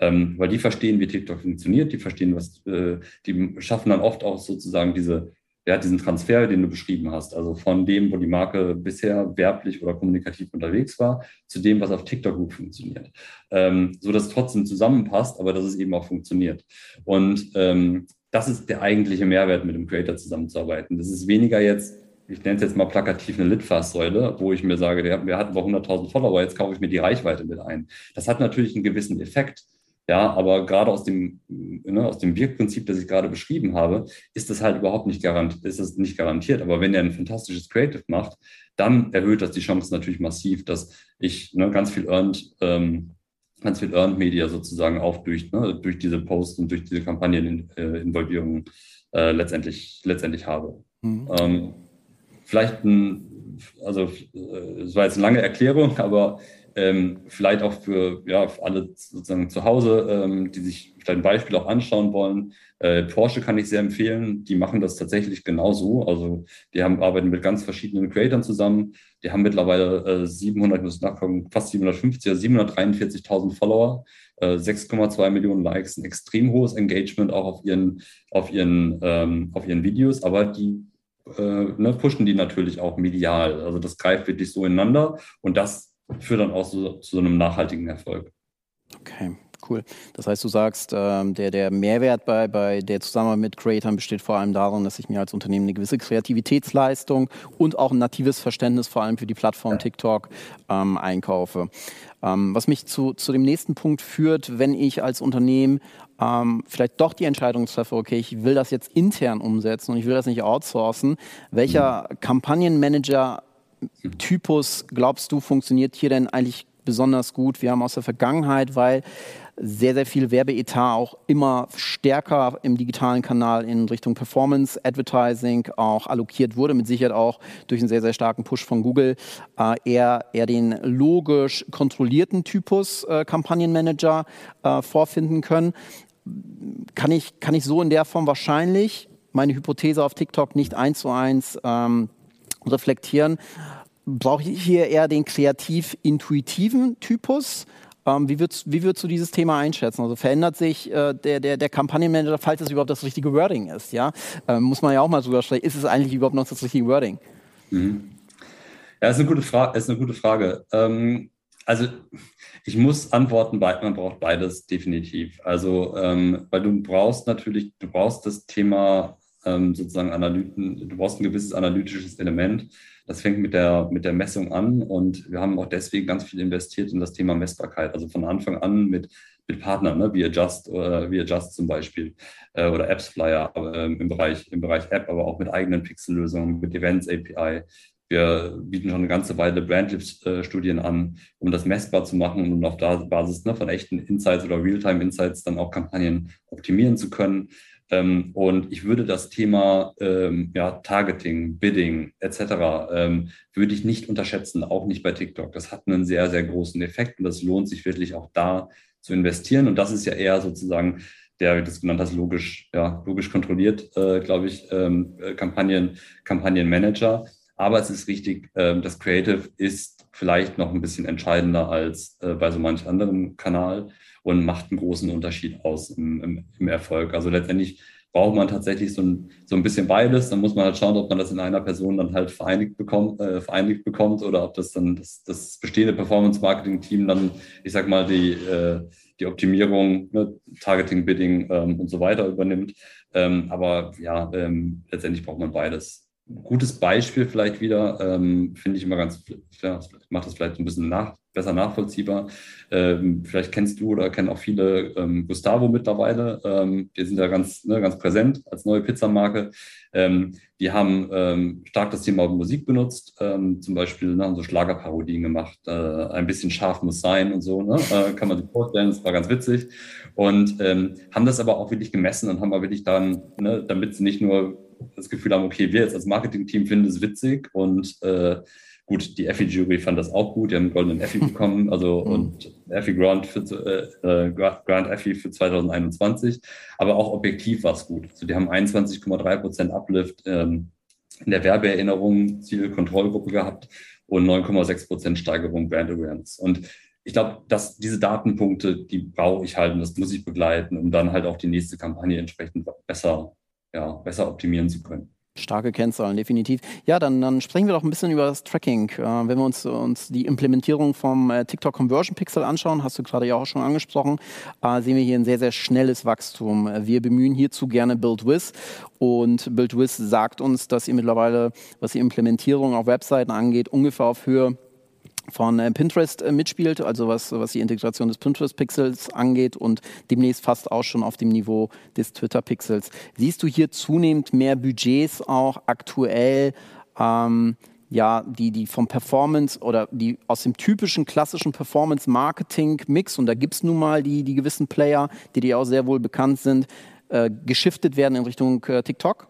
Ähm, weil die verstehen, wie TikTok funktioniert, die verstehen, was, äh, die schaffen dann oft auch sozusagen diese, ja, diesen Transfer, den du beschrieben hast. Also von dem, wo die Marke bisher werblich oder kommunikativ unterwegs war, zu dem, was auf TikTok gut funktioniert. Ähm, so dass es trotzdem zusammenpasst, aber dass es eben auch funktioniert. Und ähm, das ist der eigentliche Mehrwert, mit dem Creator zusammenzuarbeiten. Das ist weniger jetzt ich nenne es jetzt mal plakativ eine Litfaßsäule, wo ich mir sage, der, wir hatten aber 100.000 Follower, jetzt kaufe ich mir die Reichweite mit ein. Das hat natürlich einen gewissen Effekt. Ja, aber gerade aus dem, ne, aus dem Wirkprinzip, das ich gerade beschrieben habe, ist das halt überhaupt nicht garantiert, ist das nicht garantiert. Aber wenn er ein fantastisches Creative macht, dann erhöht das die Chance natürlich massiv, dass ich ne, ganz viel earned, ähm, ganz viel earned Media sozusagen auch durch, ne, durch diese Posts und durch diese Kampagneninvolvierung äh, letztendlich, letztendlich habe. Mhm. Ähm, vielleicht ein, also äh, es war jetzt eine lange Erklärung, aber ähm, vielleicht auch für, ja, für alle sozusagen zu Hause, ähm, die sich vielleicht ein Beispiel auch anschauen wollen. Äh, Porsche kann ich sehr empfehlen. Die machen das tatsächlich genauso. Also die haben, arbeiten mit ganz verschiedenen Creatoren zusammen. Die haben mittlerweile äh, 700, ich muss nachgucken, fast 750 oder 743.000 Follower, äh, 6,2 Millionen Likes, ein extrem hohes Engagement auch auf ihren, auf ihren, ähm, auf ihren Videos. Aber die äh, ne, pushen die natürlich auch medial. Also das greift wirklich so ineinander und das führt dann auch so, zu so einem nachhaltigen Erfolg. Okay. Cool. Das heißt, du sagst, ähm, der, der Mehrwert bei, bei der Zusammenarbeit mit Creatoren besteht vor allem darin, dass ich mir als Unternehmen eine gewisse Kreativitätsleistung und auch ein natives Verständnis vor allem für die Plattform TikTok ähm, einkaufe. Ähm, was mich zu, zu dem nächsten Punkt führt, wenn ich als Unternehmen ähm, vielleicht doch die Entscheidung treffe, okay, ich will das jetzt intern umsetzen und ich will das nicht outsourcen. Welcher mhm. Kampagnenmanager-Typus glaubst du funktioniert hier denn eigentlich besonders gut? Wir haben aus der Vergangenheit, weil sehr, sehr viel Werbeetat auch immer stärker im digitalen Kanal in Richtung Performance Advertising auch allokiert wurde, mit Sicherheit auch durch einen sehr, sehr starken Push von Google, äh, eher, eher den logisch kontrollierten Typus äh, Kampagnenmanager äh, vorfinden können. Kann ich, kann ich so in der Form wahrscheinlich meine Hypothese auf TikTok nicht eins zu eins ähm, reflektieren? Brauche ich hier eher den kreativ-intuitiven Typus? Ähm, wie, würdest, wie würdest du dieses Thema einschätzen? Also verändert sich äh, der, der, der Kampagnenmanager, falls es überhaupt das richtige Wording ist? Ja? Ähm, muss man ja auch mal drüber sprechen. Ist es eigentlich überhaupt noch das richtige Wording? Mhm. Ja, ist eine gute, Fra ist eine gute Frage. Ähm, also ich muss antworten, man braucht beides definitiv. Also, ähm, weil du brauchst natürlich, du brauchst das Thema ähm, sozusagen Analyten, du brauchst ein gewisses analytisches Element. Das fängt mit der, mit der Messung an und wir haben auch deswegen ganz viel investiert in das Thema Messbarkeit. Also von Anfang an mit, mit Partnern, ne, wie Adjust oder wie Adjust zum Beispiel äh, oder Apps Flyer äh, im, Bereich, im Bereich App, aber auch mit eigenen Pixel-Lösungen, mit Events API. Wir bieten schon eine ganze Weile Brandlift-Studien an, um das messbar zu machen und auf Basis ne, von echten Insights oder Realtime-Insights dann auch Kampagnen optimieren zu können. Ähm, und ich würde das Thema ähm, ja, Targeting, Bidding etc. Ähm, würde ich nicht unterschätzen, auch nicht bei TikTok. Das hat einen sehr, sehr großen Effekt und das lohnt sich wirklich auch da zu investieren. Und das ist ja eher sozusagen der, wie du es genannt hast, logisch, ja, logisch kontrolliert, äh, glaube ich, ähm, äh, Kampagnen, Kampagnenmanager. Aber es ist richtig, äh, das Creative ist vielleicht noch ein bisschen entscheidender als äh, bei so manch anderen Kanal und macht einen großen Unterschied aus im, im, im Erfolg. Also letztendlich braucht man tatsächlich so ein, so ein bisschen beides. Dann muss man halt schauen, ob man das in einer Person dann halt vereinigt bekommt, äh, vereinigt bekommt oder ob das dann das, das bestehende Performance-Marketing-Team dann, ich sag mal, die, äh, die Optimierung, ne, Targeting, Bidding ähm, und so weiter übernimmt. Ähm, aber ja, ähm, letztendlich braucht man beides. Gutes Beispiel vielleicht wieder, ähm, finde ich immer ganz, ja, macht das vielleicht ein bisschen nach, besser nachvollziehbar. Ähm, vielleicht kennst du oder kennen auch viele ähm, Gustavo mittlerweile. Ähm, die sind da ganz, ne, ganz präsent als neue Pizzamarke. Ähm, die haben ähm, stark das Thema Musik benutzt, ähm, zum Beispiel ne, haben so Schlagerparodien gemacht. Äh, ein bisschen scharf muss sein und so, ne? äh, kann man sich vorstellen. Das war ganz witzig. Und haben das aber auch wirklich gemessen und haben aber wirklich dann, ne, damit sie nicht nur das Gefühl haben, okay, wir jetzt als Marketing-Team finden es witzig und äh, Gut, die Effi-Jury fand das auch gut, die haben einen goldenen Effi bekommen, also mhm. und Effi Grant für äh, äh Grant Effi für 2021, aber auch objektiv war es gut. Also die haben 21,3 Prozent Uplift ähm, in der Werbeerinnerung, Zielkontrollgruppe gehabt und 9,6 Prozent Steigerung Brand Awareness. Und ich glaube, dass diese Datenpunkte, die brauche ich halt und das muss ich begleiten, um dann halt auch die nächste Kampagne entsprechend besser, ja, besser optimieren zu können. Starke Kennzahlen, definitiv. Ja, dann, dann sprechen wir doch ein bisschen über das Tracking. Äh, wenn wir uns, uns die Implementierung vom äh, TikTok Conversion Pixel anschauen, hast du gerade ja auch schon angesprochen, äh, sehen wir hier ein sehr, sehr schnelles Wachstum. Wir bemühen hierzu gerne BuildWiz und BuildWiz sagt uns, dass ihr mittlerweile, was die Implementierung auf Webseiten angeht, ungefähr auf Höhe von äh, Pinterest äh, mitspielt, also was, was die Integration des Pinterest-Pixels angeht und demnächst fast auch schon auf dem Niveau des Twitter-Pixels. Siehst du hier zunehmend mehr Budgets auch aktuell? Ähm, ja, die, die vom Performance oder die aus dem typischen klassischen Performance-Marketing-Mix, und da gibt es nun mal die, die gewissen Player, die dir auch sehr wohl bekannt sind, äh, geschiftet werden in Richtung äh, TikTok?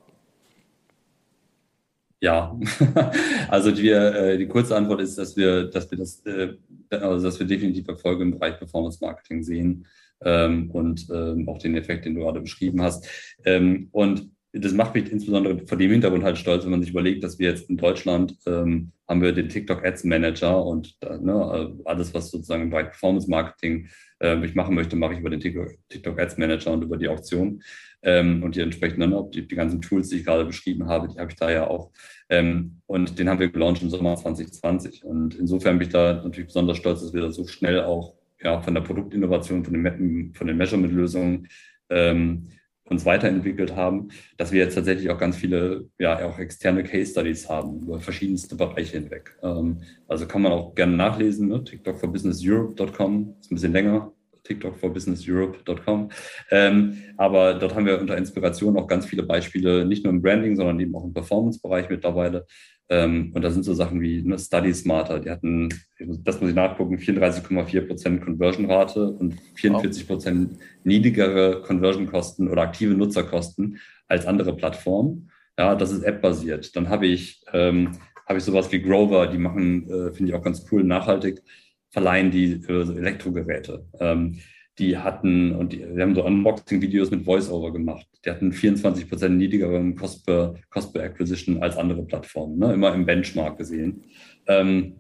Ja, also die, äh, die kurze Antwort ist, dass wir, dass wir das, äh, also dass wir definitiv Erfolge im Bereich Performance Marketing sehen ähm, und ähm, auch den Effekt, den du gerade beschrieben hast. Ähm, und das macht mich insbesondere vor dem Hintergrund halt stolz, wenn man sich überlegt, dass wir jetzt in Deutschland ähm, haben wir den TikTok Ads Manager und äh, ne, alles, was sozusagen im Bereich Performance Marketing äh, ich machen möchte, mache ich über den TikTok, TikTok Ads Manager und über die Auktion. Ähm, und die entsprechenden, die, die ganzen Tools, die ich gerade beschrieben habe, die habe ich da ja auch. Ähm, und den haben wir gelauncht im Sommer 2020. Und insofern bin ich da natürlich besonders stolz, dass wir da so schnell auch ja, von der Produktinnovation, von den, von den Measurement-Lösungen ähm, uns weiterentwickelt haben, dass wir jetzt tatsächlich auch ganz viele, ja, auch externe Case Studies haben über verschiedenste Bereiche hinweg. Ähm, also kann man auch gerne nachlesen, ne? TikTok for Business Europe.com, ist ein bisschen länger, TikTok for Business Europe.com. Ähm, aber dort haben wir unter Inspiration auch ganz viele Beispiele, nicht nur im Branding, sondern eben auch im Performance-Bereich mittlerweile. Ähm, und da sind so Sachen wie ne, Study Smarter, die hatten, das muss ich nachgucken, 34,4 Prozent Conversion-Rate und 44 Prozent niedrigere Conversion-Kosten oder aktive Nutzerkosten als andere Plattformen. Ja, das ist App-basiert. Dann habe ich, ähm, habe ich sowas wie Grover, die machen, äh, finde ich auch ganz cool, nachhaltig verleihen die so Elektrogeräte. Ähm, die hatten, und die, die haben so Unboxing-Videos mit Voice-Over gemacht. Die hatten 24 Prozent niedrigeren Cost per, Cost per Acquisition als andere Plattformen, ne? immer im Benchmark gesehen. Ähm,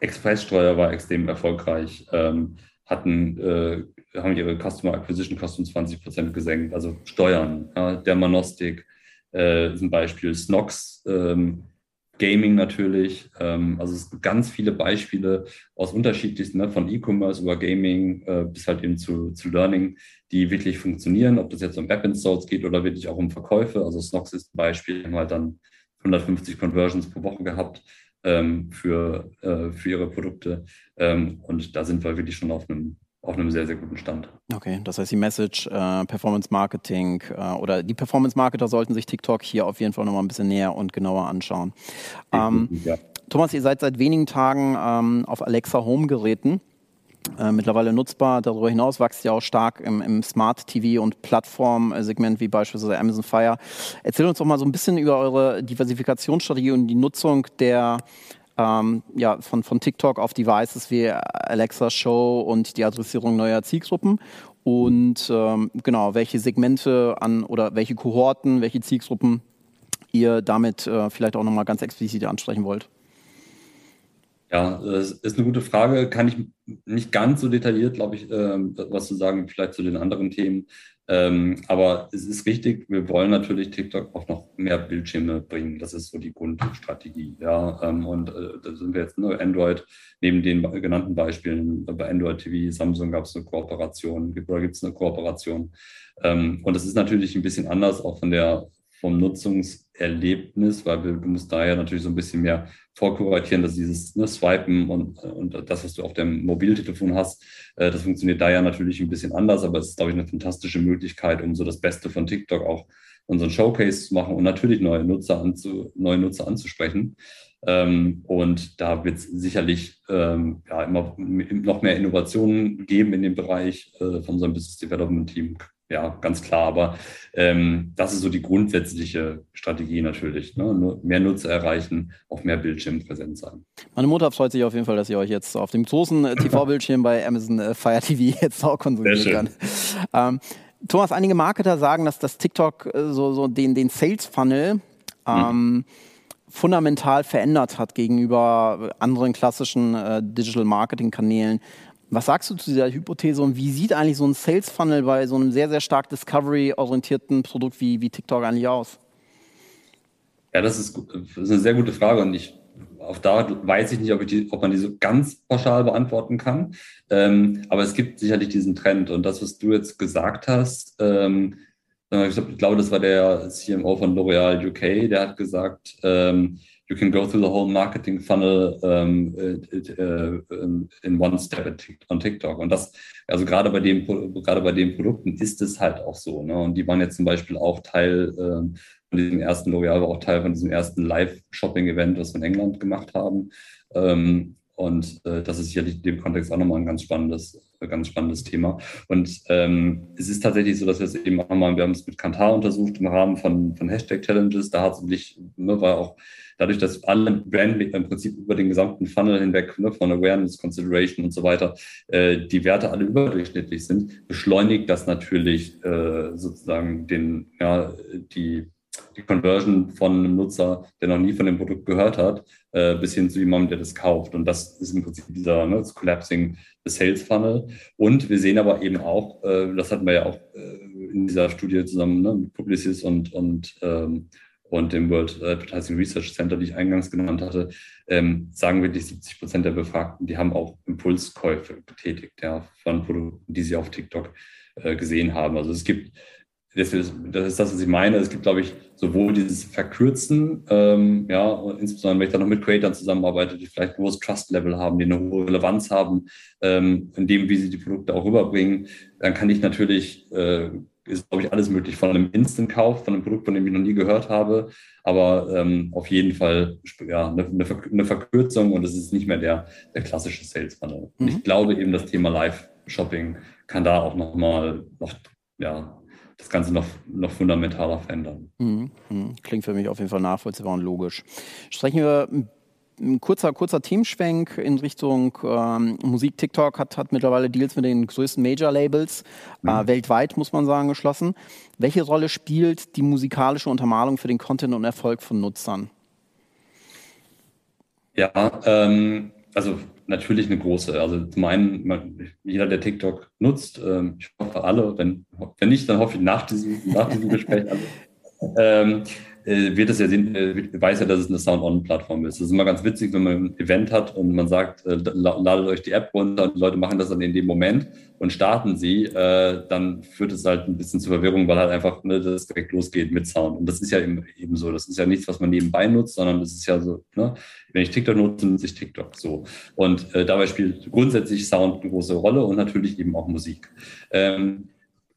Expresssteuer war extrem erfolgreich, ähm, hatten, äh, haben ihre Customer Acquisition Kosten 20 Prozent gesenkt, also Steuern, ja, Dermanostik äh, ist ein Beispiel, Snox, ähm, Gaming natürlich. Ähm, also es gibt ganz viele Beispiele aus unterschiedlichsten, ne, von E-Commerce über Gaming äh, bis halt eben zu, zu Learning, die wirklich funktionieren, ob das jetzt um App-Installs geht oder wirklich auch um Verkäufe. Also Snox ist ein Beispiel, haben halt dann 150 Conversions pro Woche gehabt ähm, für, äh, für ihre Produkte. Ähm, und da sind wir wirklich schon auf einem auf einem sehr, sehr guten Stand. Okay, das heißt, die Message, äh, Performance Marketing äh, oder die Performance Marketer sollten sich TikTok hier auf jeden Fall nochmal ein bisschen näher und genauer anschauen. Ähm, ja. Thomas, ihr seid seit wenigen Tagen ähm, auf Alexa Home Geräten. Äh, mittlerweile nutzbar. Darüber hinaus wächst ihr auch stark im, im Smart TV und Plattform-Segment wie beispielsweise Amazon Fire. Erzähl uns doch mal so ein bisschen über eure Diversifikationsstrategie und die Nutzung der ähm, ja, von, von TikTok auf Devices wie Alexa Show und die Adressierung neuer Zielgruppen und ähm, genau, welche Segmente an oder welche Kohorten, welche Zielgruppen ihr damit äh, vielleicht auch nochmal ganz explizit ansprechen wollt. Ja, das ist eine gute Frage. Kann ich nicht ganz so detailliert, glaube ich, äh, was zu sagen, vielleicht zu den anderen Themen. Ähm, aber es ist richtig, wir wollen natürlich TikTok auch noch mehr Bildschirme bringen. Das ist so die Grundstrategie. Ja, ähm, und äh, da sind wir jetzt nur Android, neben den genannten Beispielen, bei Android TV, Samsung gab es eine Kooperation, oder gibt es eine Kooperation. Ähm, und das ist natürlich ein bisschen anders auch von der vom Nutzungserlebnis, weil wir, du musst da ja natürlich so ein bisschen mehr vorkuratieren, dass dieses ne, Swipen und, und das, was du auf dem Mobiltelefon hast, äh, das funktioniert da ja natürlich ein bisschen anders, aber es ist, glaube ich, eine fantastische Möglichkeit, um so das Beste von TikTok auch unseren Showcase zu machen und natürlich neue Nutzer, anzu, neue Nutzer anzusprechen. Ähm, und da wird es sicherlich ähm, ja, immer noch mehr Innovationen geben in dem Bereich äh, von unserem Business Development Team ja, ganz klar. Aber ähm, das ist so die grundsätzliche Strategie natürlich. Ne? Mehr Nutzer erreichen, auf mehr Bildschirm präsent sein. Meine Mutter freut sich auf jeden Fall, dass ihr euch jetzt auf dem großen äh, TV-Bildschirm bei Amazon äh, Fire TV jetzt auch konsumieren kann. Ähm, Thomas, einige Marketer sagen, dass das TikTok äh, so, so den, den Sales-Funnel ähm, hm. fundamental verändert hat gegenüber anderen klassischen äh, Digital-Marketing-Kanälen. Was sagst du zu dieser Hypothese und wie sieht eigentlich so ein Sales Funnel bei so einem sehr, sehr stark Discovery-orientierten Produkt wie, wie TikTok eigentlich aus? Ja, das ist, das ist eine sehr gute Frage und ich auf da weiß ich nicht, ob, ich die, ob man die so ganz pauschal beantworten kann. Ähm, aber es gibt sicherlich diesen Trend. Und das, was du jetzt gesagt hast, ähm, ich glaube, das war der CMO von L'Oreal UK, der hat gesagt, ähm, you can go through the whole marketing funnel um, uh, in one step on TikTok. Und das, also gerade bei dem, gerade bei den Produkten ist es halt auch so. Ne? Und die waren jetzt zum Beispiel auch Teil ähm, von diesem ersten L'Oreal, war auch Teil von diesem ersten Live-Shopping-Event, was wir in England gemacht haben. Ähm, und äh, das ist sicherlich in dem Kontext auch nochmal ein ganz spannendes, ganz spannendes Thema. Und ähm, es ist tatsächlich so, dass wir es eben auch mal, wir haben es mit Kantar untersucht im Rahmen von, von Hashtag-Challenges. Da hat es wirklich, ne, war auch dadurch, dass alle Brand im Prinzip über den gesamten Funnel hinweg ne, von Awareness, Consideration und so weiter, äh, die Werte alle überdurchschnittlich sind, beschleunigt das natürlich äh, sozusagen den, ja, die, die Conversion von einem Nutzer, der noch nie von dem Produkt gehört hat, äh, bis hin zu jemandem, der das kauft. Und das ist im Prinzip dieser ne, das Collapsing the Sales Funnel. Und wir sehen aber eben auch, äh, das hatten wir ja auch äh, in dieser Studie zusammen ne, mit Publicis und, und ähm, und dem World Advertising Research Center, die ich eingangs genannt hatte, ähm, sagen wirklich 70 Prozent der Befragten, die haben auch Impulskäufe getätigt ja, von Produkten, die sie auf TikTok äh, gesehen haben. Also es gibt, das ist, das ist, das was ich meine, es gibt, glaube ich, sowohl dieses Verkürzen, ähm, ja, und insbesondere wenn ich dann noch mit Creators zusammenarbeite, die vielleicht ein hohes Trust-Level haben, die eine hohe Relevanz haben, ähm, in dem, wie sie die Produkte auch rüberbringen, dann kann ich natürlich äh, ist, glaube ich, alles möglich von einem Instant-Kauf, von einem Produkt, von dem ich noch nie gehört habe, aber ähm, auf jeden Fall ja, eine, eine, Verkürzung und es ist nicht mehr der, der klassische Sales Funnel. Mhm. Ich glaube eben, das Thema Live-Shopping kann da auch nochmal noch, ja, das Ganze noch, noch fundamentaler verändern. Mhm. mhm. Klingt für mich auf jeden Fall nachvollziehbar und logisch. Sprechen wir ein ein kurzer, kurzer Teamschwenk in Richtung ähm, Musik. TikTok hat, hat mittlerweile Deals mit den größten Major-Labels mhm. äh, weltweit, muss man sagen, geschlossen. Welche Rolle spielt die musikalische Untermalung für den Content und Erfolg von Nutzern? Ja, ähm, also natürlich eine große. Also zum einen, man, jeder, der TikTok nutzt, ähm, ich hoffe alle, wenn, wenn nicht, dann hoffe ich nach diesem, nach diesem Gespräch alle. Ähm, äh, wird es ja sehen, äh, weiß ja, dass es eine Sound-On-Plattform ist. Das ist immer ganz witzig, wenn man ein Event hat und man sagt, äh, ladet euch die App runter und die Leute machen das dann in dem Moment und starten sie, äh, dann führt es halt ein bisschen zur Verwirrung, weil halt einfach ne, das direkt losgeht mit Sound. Und das ist ja eben, eben so. Das ist ja nichts, was man nebenbei nutzt, sondern das ist ja so, ne, wenn ich TikTok nutze, nutze ich TikTok so. Und äh, dabei spielt grundsätzlich Sound eine große Rolle und natürlich eben auch Musik. Ähm,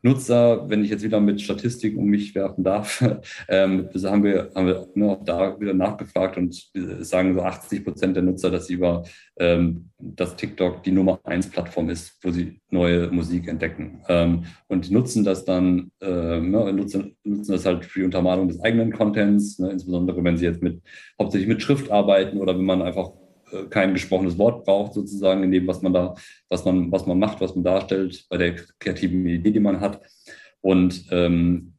Nutzer, wenn ich jetzt wieder mit Statistik um mich werfen darf, ähm, haben wir, haben wir ne, auch da wieder nachgefragt und sagen so 80 Prozent der Nutzer, dass sie über ähm, dass TikTok die Nummer eins Plattform ist, wo sie neue Musik entdecken. Ähm, und nutzen das dann, äh, ne, nutzen, nutzen das halt für die Untermalung des eigenen Contents, ne, insbesondere wenn sie jetzt mit hauptsächlich mit Schrift arbeiten oder wenn man einfach äh, kein gesprochenes Wort braucht, sozusagen, in dem, was man da, was man, was man macht, was man darstellt, bei der kreativen Idee, die man hat. Und ähm,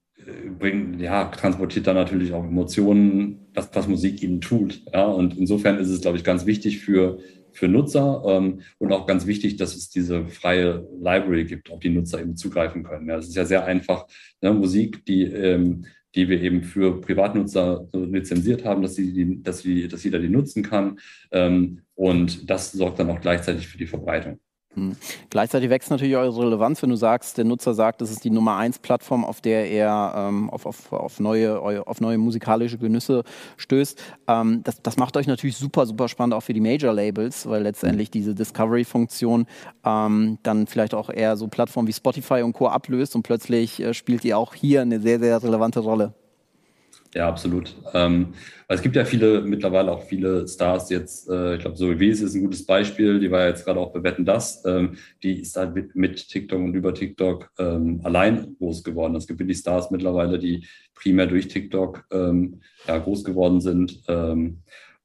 bringt, ja, transportiert dann natürlich auch Emotionen, das, was Musik ihnen tut. Ja? Und insofern ist es, glaube ich, ganz wichtig für, für Nutzer ähm, und auch ganz wichtig, dass es diese freie Library gibt, auf die Nutzer eben zugreifen können. Ja, es ist ja sehr einfach, ne? Musik, die ähm, die wir eben für Privatnutzer lizenziert haben, dass, sie die, dass, sie, dass jeder die nutzen kann. Ähm, und das sorgt dann auch gleichzeitig für die Verbreitung. Hm. Gleichzeitig wächst natürlich eure Relevanz, wenn du sagst, der Nutzer sagt, das ist die Nummer 1 Plattform, auf der er ähm, auf, auf, auf, neue, auf neue musikalische Genüsse stößt. Ähm, das, das macht euch natürlich super, super spannend auch für die Major-Labels, weil letztendlich diese Discovery-Funktion ähm, dann vielleicht auch eher so Plattformen wie Spotify und Co. ablöst und plötzlich äh, spielt ihr auch hier eine sehr, sehr relevante Rolle. Ja, absolut. Ähm, es gibt ja viele, mittlerweile auch viele Stars jetzt, äh, ich glaube, so wie es ist ein gutes Beispiel, die war ja jetzt gerade auch bewetten das, ähm, die ist halt mit, mit, TikTok und über TikTok ähm, allein groß geworden. Es gibt wirklich Stars mittlerweile, die primär durch TikTok ähm, ja, groß geworden sind.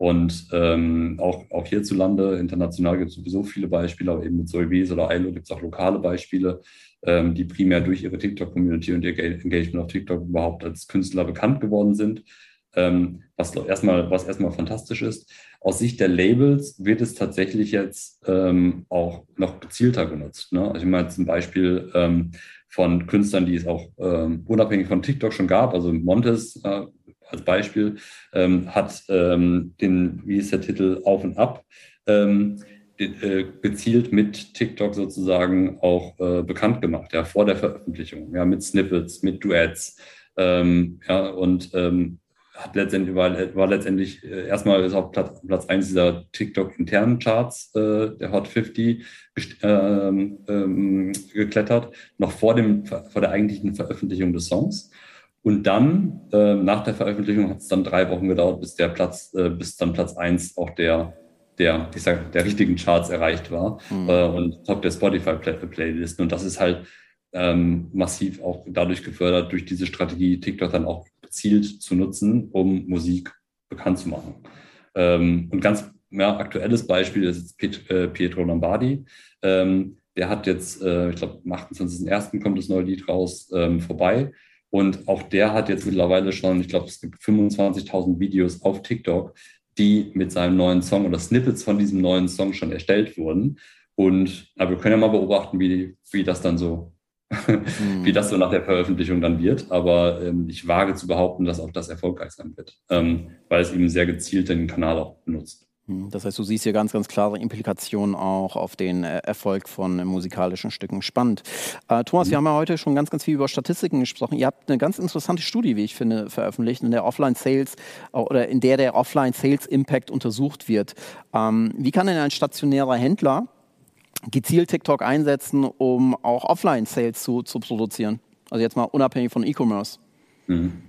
Und ähm, auch, auch hierzulande, international gibt es sowieso viele Beispiele, aber eben mit Soybees oder Ailo gibt es auch lokale Beispiele, ähm, die primär durch ihre TikTok-Community und ihr Engagement auf TikTok überhaupt als Künstler bekannt geworden sind. Ähm, was erstmal, was erstmal fantastisch ist. Aus Sicht der Labels wird es tatsächlich jetzt ähm, auch noch gezielter genutzt. Ne? Also ich meine zum Beispiel ähm, von Künstlern, die es auch ähm, unabhängig von TikTok schon gab, also Montes äh, als Beispiel, ähm, hat ähm, den, wie ist der Titel, Auf und Ab äh, gezielt mit TikTok sozusagen auch äh, bekannt gemacht, ja, vor der Veröffentlichung, ja, mit Snippets, mit Duets, ähm, ja, und ähm, hat letztendlich, war, war letztendlich äh, erstmal ist auf Platz, Platz 1 dieser TikTok-internen Charts, äh, der Hot 50, ähm, ähm, geklettert, noch vor, dem, vor der eigentlichen Veröffentlichung des Songs. Und dann, äh, nach der Veröffentlichung, hat es dann drei Wochen gedauert, bis der Platz, äh, bis dann Platz 1 auch der der, ich sag, der richtigen Charts erreicht war mhm. äh, und Top der Spotify-Playlisten. Und das ist halt ähm, massiv auch dadurch gefördert, durch diese Strategie TikTok dann auch gezielt zu nutzen, um Musik bekannt zu machen. Ähm, und ganz ja, aktuelles Beispiel ist jetzt äh, Pietro Lombardi. Ähm, der hat jetzt, äh, ich glaube, am 28.01. kommt das neue Lied raus, ähm, vorbei. Und auch der hat jetzt mittlerweile schon, ich glaube, es gibt 25.000 Videos auf TikTok, die mit seinem neuen Song oder Snippets von diesem neuen Song schon erstellt wurden. Und aber wir können ja mal beobachten, wie, wie das dann so, wie das so nach der Veröffentlichung dann wird. Aber ähm, ich wage zu behaupten, dass auch das erfolgreich sein wird, ähm, weil es eben sehr gezielt den Kanal auch benutzt. Hm, das heißt, du siehst hier ganz, ganz klare Implikationen auch auf den äh, Erfolg von äh, musikalischen Stücken. Spannend. Äh, Thomas, mhm. wir haben ja heute schon ganz, ganz viel über Statistiken gesprochen. Ihr habt eine ganz interessante Studie, wie ich finde, veröffentlicht, in der Offline-Sales äh, oder in der der Offline-Sales-Impact untersucht wird. Ähm, wie kann denn ein stationärer Händler gezielt TikTok einsetzen, um auch Offline-Sales zu, zu produzieren? Also jetzt mal unabhängig von E-Commerce. Mhm.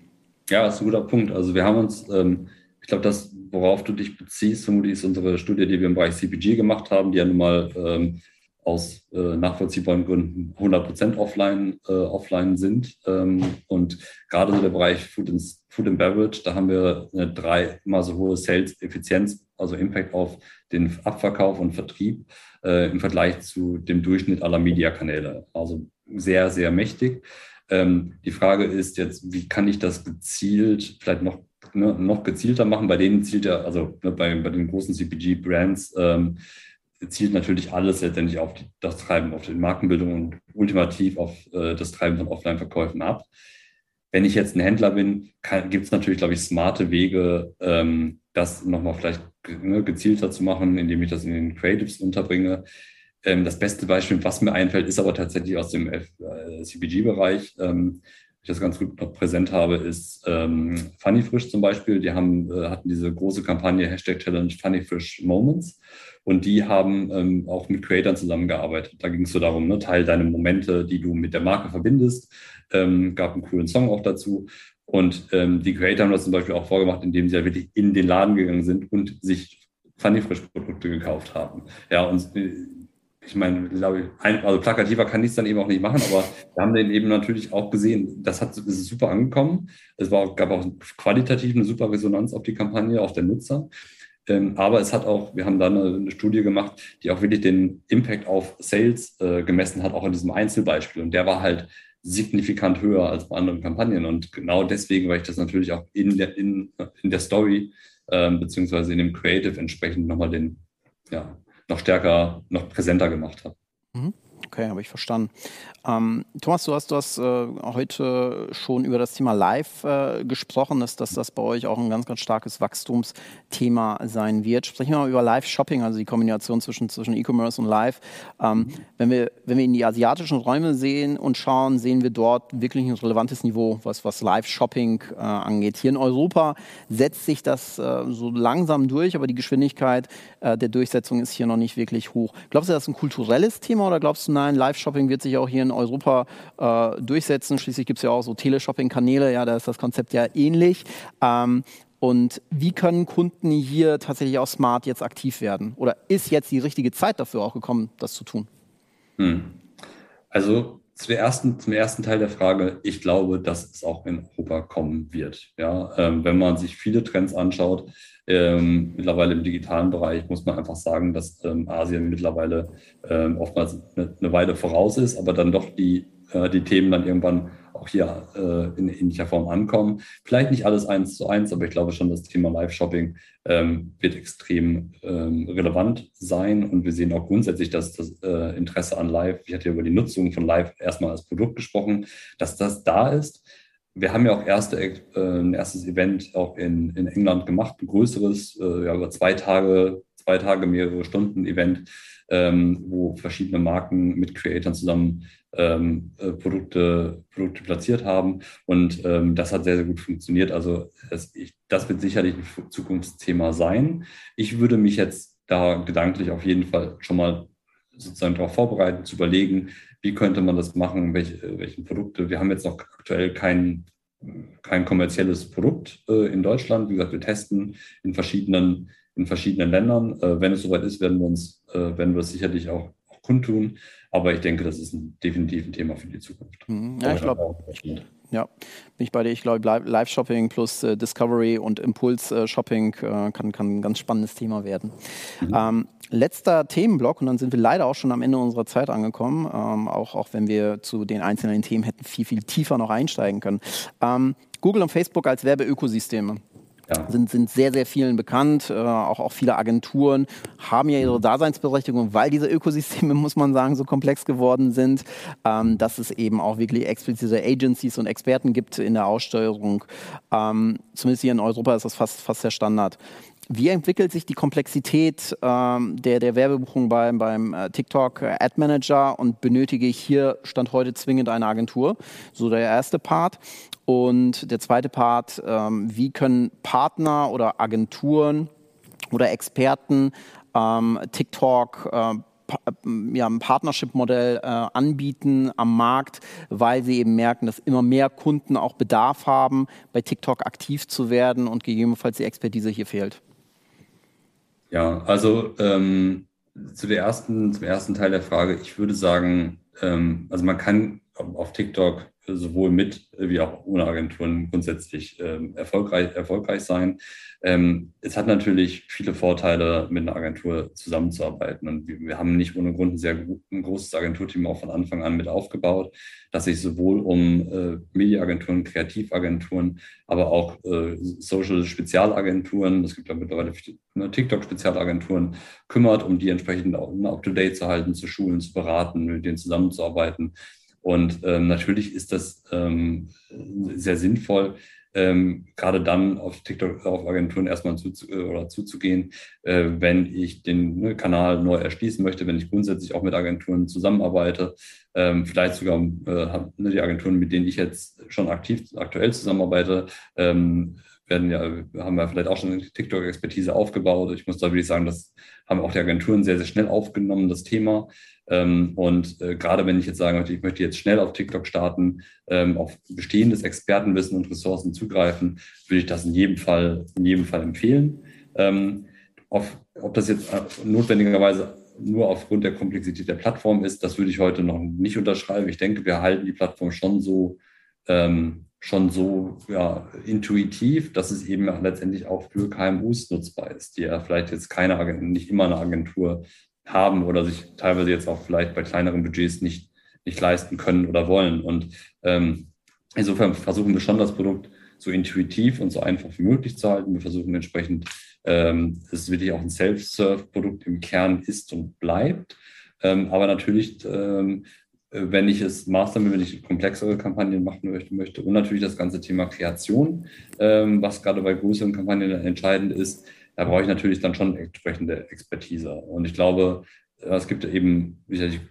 Ja, das ist ein guter Punkt. Also wir haben uns ähm ich glaube, das, worauf du dich beziehst, vermutlich ist unsere Studie, die wir im Bereich CPG gemacht haben, die ja nun mal ähm, aus äh, nachvollziehbaren Gründen 100% offline, äh, offline sind. Ähm, und gerade so der Bereich Food and, Food and Beverage, da haben wir eine dreimal so hohe Sales-Effizienz, also Impact auf den Abverkauf und Vertrieb äh, im Vergleich zu dem Durchschnitt aller Mediakanäle. Also sehr, sehr mächtig. Ähm, die Frage ist jetzt, wie kann ich das gezielt vielleicht noch ne, noch gezielter machen. Bei denen zielt er, also ne, bei, bei den großen CPG-Brands, ähm, zielt natürlich alles letztendlich auf die, das Treiben, auf die Markenbildung und ultimativ auf äh, das Treiben von Offline-Verkäufen ab. Wenn ich jetzt ein Händler bin, gibt es natürlich, glaube ich, smarte Wege, ähm, das nochmal vielleicht ne, gezielter zu machen, indem ich das in den Creatives unterbringe. Ähm, das beste Beispiel, was mir einfällt, ist aber tatsächlich aus dem äh, CPG-Bereich. Ähm, ich das ganz gut noch präsent habe, ist ähm, Funny Frisch zum Beispiel. Die haben, äh, hatten diese große Kampagne Hashtag Challenge Funny Frisch Moments und die haben ähm, auch mit Creators zusammengearbeitet. Da ging es so darum, ne, teil deine Momente, die du mit der Marke verbindest. Ähm, gab einen coolen Song auch dazu. Und ähm, die Creator haben das zum Beispiel auch vorgemacht, indem sie ja wirklich in den Laden gegangen sind und sich Funny Frisch Produkte gekauft haben. Ja, und äh, ich meine, glaube ich, also plakativer kann ich es dann eben auch nicht machen, aber wir haben den eben natürlich auch gesehen, das hat, ist super angekommen. Es war, gab auch qualitativ eine super Resonanz auf die Kampagne, auch der Nutzer. Ähm, aber es hat auch, wir haben da eine, eine, Studie gemacht, die auch wirklich den Impact auf Sales äh, gemessen hat, auch in diesem Einzelbeispiel. Und der war halt signifikant höher als bei anderen Kampagnen. Und genau deswegen, weil ich das natürlich auch in der, in, in der Story äh, beziehungsweise in dem Creative entsprechend nochmal den, ja, noch stärker, noch präsenter gemacht habe. Mhm. Okay, habe ich verstanden. Ähm, Thomas, du hast, du äh, heute schon über das Thema Live äh, gesprochen, dass, dass das bei euch auch ein ganz, ganz starkes Wachstumsthema sein wird. Sprechen wir mal über Live-Shopping, also die Kombination zwischen, zwischen E-Commerce und Live. Ähm, wenn, wir, wenn wir in die asiatischen Räume sehen und schauen, sehen wir dort wirklich ein relevantes Niveau, was, was Live-Shopping äh, angeht. Hier in Europa setzt sich das äh, so langsam durch, aber die Geschwindigkeit äh, der Durchsetzung ist hier noch nicht wirklich hoch. Glaubst du, das ist ein kulturelles Thema oder glaubst du, nein, Live-Shopping wird sich auch hier in Europa äh, durchsetzen? Schließlich gibt es ja auch so Teleshopping-Kanäle, ja, da ist das Konzept ja ähnlich. Ähm, und wie können Kunden hier tatsächlich auch smart jetzt aktiv werden? Oder ist jetzt die richtige Zeit dafür auch gekommen, das zu tun? Hm. Also zum ersten, zum ersten Teil der Frage, ich glaube, dass es auch in Europa kommen wird. Ja, ähm, wenn man sich viele Trends anschaut, ähm, mittlerweile im digitalen Bereich muss man einfach sagen, dass ähm, Asien mittlerweile ähm, oftmals eine, eine, Weile voraus ist, aber dann doch die, äh, die Themen dann irgendwann auch hier äh, in ähnlicher Form ankommen. Vielleicht nicht alles eins zu eins, aber ich glaube schon, das Thema Live-Shopping ähm, wird extrem ähm, relevant sein und wir sehen auch grundsätzlich, dass das äh, Interesse an Live, ich hatte ja über die Nutzung von Live erstmal als Produkt gesprochen, dass das da ist wir haben ja auch erste, äh, ein erstes Event auch in, in England gemacht, ein größeres, äh, ja, über zwei Tage, zwei Tage, mehrere Stunden Event, ähm, wo verschiedene Marken mit Creatoren zusammen ähm, äh, Produkte, Produkte platziert haben. Und ähm, das hat sehr, sehr gut funktioniert. Also es, ich, das wird sicherlich ein Zukunftsthema sein. Ich würde mich jetzt da gedanklich auf jeden Fall schon mal sozusagen darauf vorbereiten, zu überlegen, wie könnte man das machen, welche, welche Produkte. Wir haben jetzt noch aktuell kein, kein kommerzielles Produkt äh, in Deutschland. Wie gesagt, wir testen in verschiedenen, in verschiedenen Ländern. Äh, wenn es soweit ist, werden wir uns, äh, werden wir es sicherlich auch, auch kundtun. Aber ich denke, das ist ein, definitiv ein Thema für die Zukunft. Mhm. Ja, ich glaube, ja, bin ich bei dir. Ich glaube, Live-Shopping plus äh, Discovery und Impuls-Shopping äh, kann, kann ein ganz spannendes Thema werden. Mhm. Ähm, letzter Themenblock und dann sind wir leider auch schon am Ende unserer Zeit angekommen, ähm, auch, auch wenn wir zu den einzelnen Themen hätten viel, viel tiefer noch einsteigen können. Ähm, Google und Facebook als Werbeökosysteme ja. sind, sind sehr, sehr vielen bekannt. Äh, auch, auch viele Agenturen haben ja ihre Daseinsberechtigung, weil diese Ökosysteme, muss man sagen, so komplex geworden sind, ähm, dass es eben auch wirklich explizite Agencies und Experten gibt in der Aussteuerung. Ähm, zumindest hier in Europa ist das fast, fast der Standard. Wie entwickelt sich die Komplexität ähm, der, der Werbebuchung beim, beim äh, TikTok Ad Manager und benötige ich hier Stand heute zwingend eine Agentur? So der erste Part. Und der zweite Part, ähm, wie können Partner oder Agenturen oder Experten ähm, TikTok äh, ja, ein Partnership-Modell äh, anbieten am Markt, weil sie eben merken, dass immer mehr Kunden auch Bedarf haben, bei TikTok aktiv zu werden und gegebenenfalls die Expertise hier fehlt. Ja, also ähm, zu der ersten, zum ersten Teil der Frage, ich würde sagen, ähm, also man kann auf TikTok sowohl mit wie auch ohne Agenturen grundsätzlich ähm, erfolgreich, erfolgreich sein. Ähm, es hat natürlich viele Vorteile, mit einer Agentur zusammenzuarbeiten. Und wir, wir haben nicht ohne Grund ein sehr ein großes Agenturteam auch von Anfang an mit aufgebaut, das sich sowohl um äh, Mediaagenturen, Kreativagenturen, aber auch äh, Social-Spezialagenturen, es gibt ja mittlerweile ne, TikTok-Spezialagenturen, kümmert, um die entsprechend ne, up-to-date zu halten, zu schulen, zu beraten, mit denen zusammenzuarbeiten. Und ähm, natürlich ist das ähm, sehr sinnvoll, ähm, gerade dann auf TikTok, auf Agenturen erstmal zu, äh, oder zuzugehen, äh, wenn ich den ne, Kanal neu erschließen möchte, wenn ich grundsätzlich auch mit Agenturen zusammenarbeite, ähm, vielleicht sogar äh, ne, die Agenturen, mit denen ich jetzt schon aktiv aktuell zusammenarbeite, ähm, werden ja, haben wir vielleicht auch schon TikTok-Expertise aufgebaut. Ich muss da wirklich sagen, das haben auch die Agenturen sehr, sehr schnell aufgenommen, das Thema. Ähm, und äh, gerade wenn ich jetzt möchte, ich möchte jetzt schnell auf TikTok starten, ähm, auf bestehendes Expertenwissen und Ressourcen zugreifen, würde ich das in jedem Fall, in jedem Fall empfehlen. Ähm, auf, ob das jetzt äh, notwendigerweise nur aufgrund der Komplexität der Plattform ist, das würde ich heute noch nicht unterschreiben. Ich denke, wir halten die Plattform schon so, ähm, schon so ja, intuitiv, dass es eben letztendlich auch für KMUs nutzbar ist, die ja vielleicht jetzt keine nicht immer eine Agentur haben oder sich teilweise jetzt auch vielleicht bei kleineren Budgets nicht, nicht leisten können oder wollen. Und ähm, insofern versuchen wir schon das Produkt so intuitiv und so einfach wie möglich zu halten. Wir versuchen entsprechend, ähm, dass es wirklich auch ein Self-Serve-Produkt im Kern ist und bleibt. Ähm, aber natürlich, ähm, wenn ich es mastern will, wenn ich komplexere Kampagnen machen möchte, möchte und natürlich das ganze Thema Kreation, ähm, was gerade bei größeren Kampagnen entscheidend ist, da brauche ich natürlich dann schon entsprechende Expertise. Und ich glaube, es gibt eben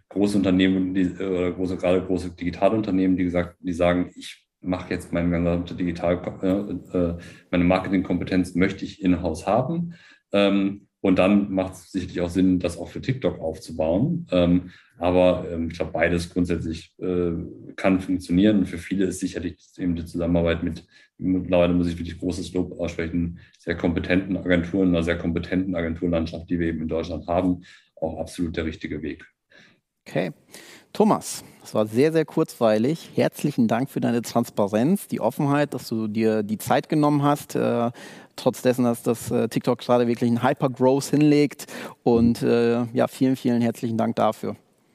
große Unternehmen die, oder große, gerade große Digitalunternehmen, die gesagt, die sagen, ich mache jetzt meine gesamte Digital, äh, äh, meine Marketingkompetenz möchte ich in-house haben. Ähm, und dann macht es sicherlich auch Sinn, das auch für TikTok aufzubauen. Ähm, aber ähm, ich glaube, beides grundsätzlich äh, kann funktionieren. Für viele ist sicherlich eben die Zusammenarbeit mit, mittlerweile muss ich wirklich großes Lob aussprechen, sehr kompetenten Agenturen, einer sehr kompetenten Agenturlandschaft, die wir eben in Deutschland haben, auch absolut der richtige Weg. Okay. Thomas, das war sehr, sehr kurzweilig. Herzlichen Dank für deine Transparenz, die Offenheit, dass du dir die Zeit genommen hast, äh, trotz dessen, dass das äh, TikTok gerade wirklich einen Hyper-Growth hinlegt. Und äh, ja, vielen, vielen herzlichen Dank dafür.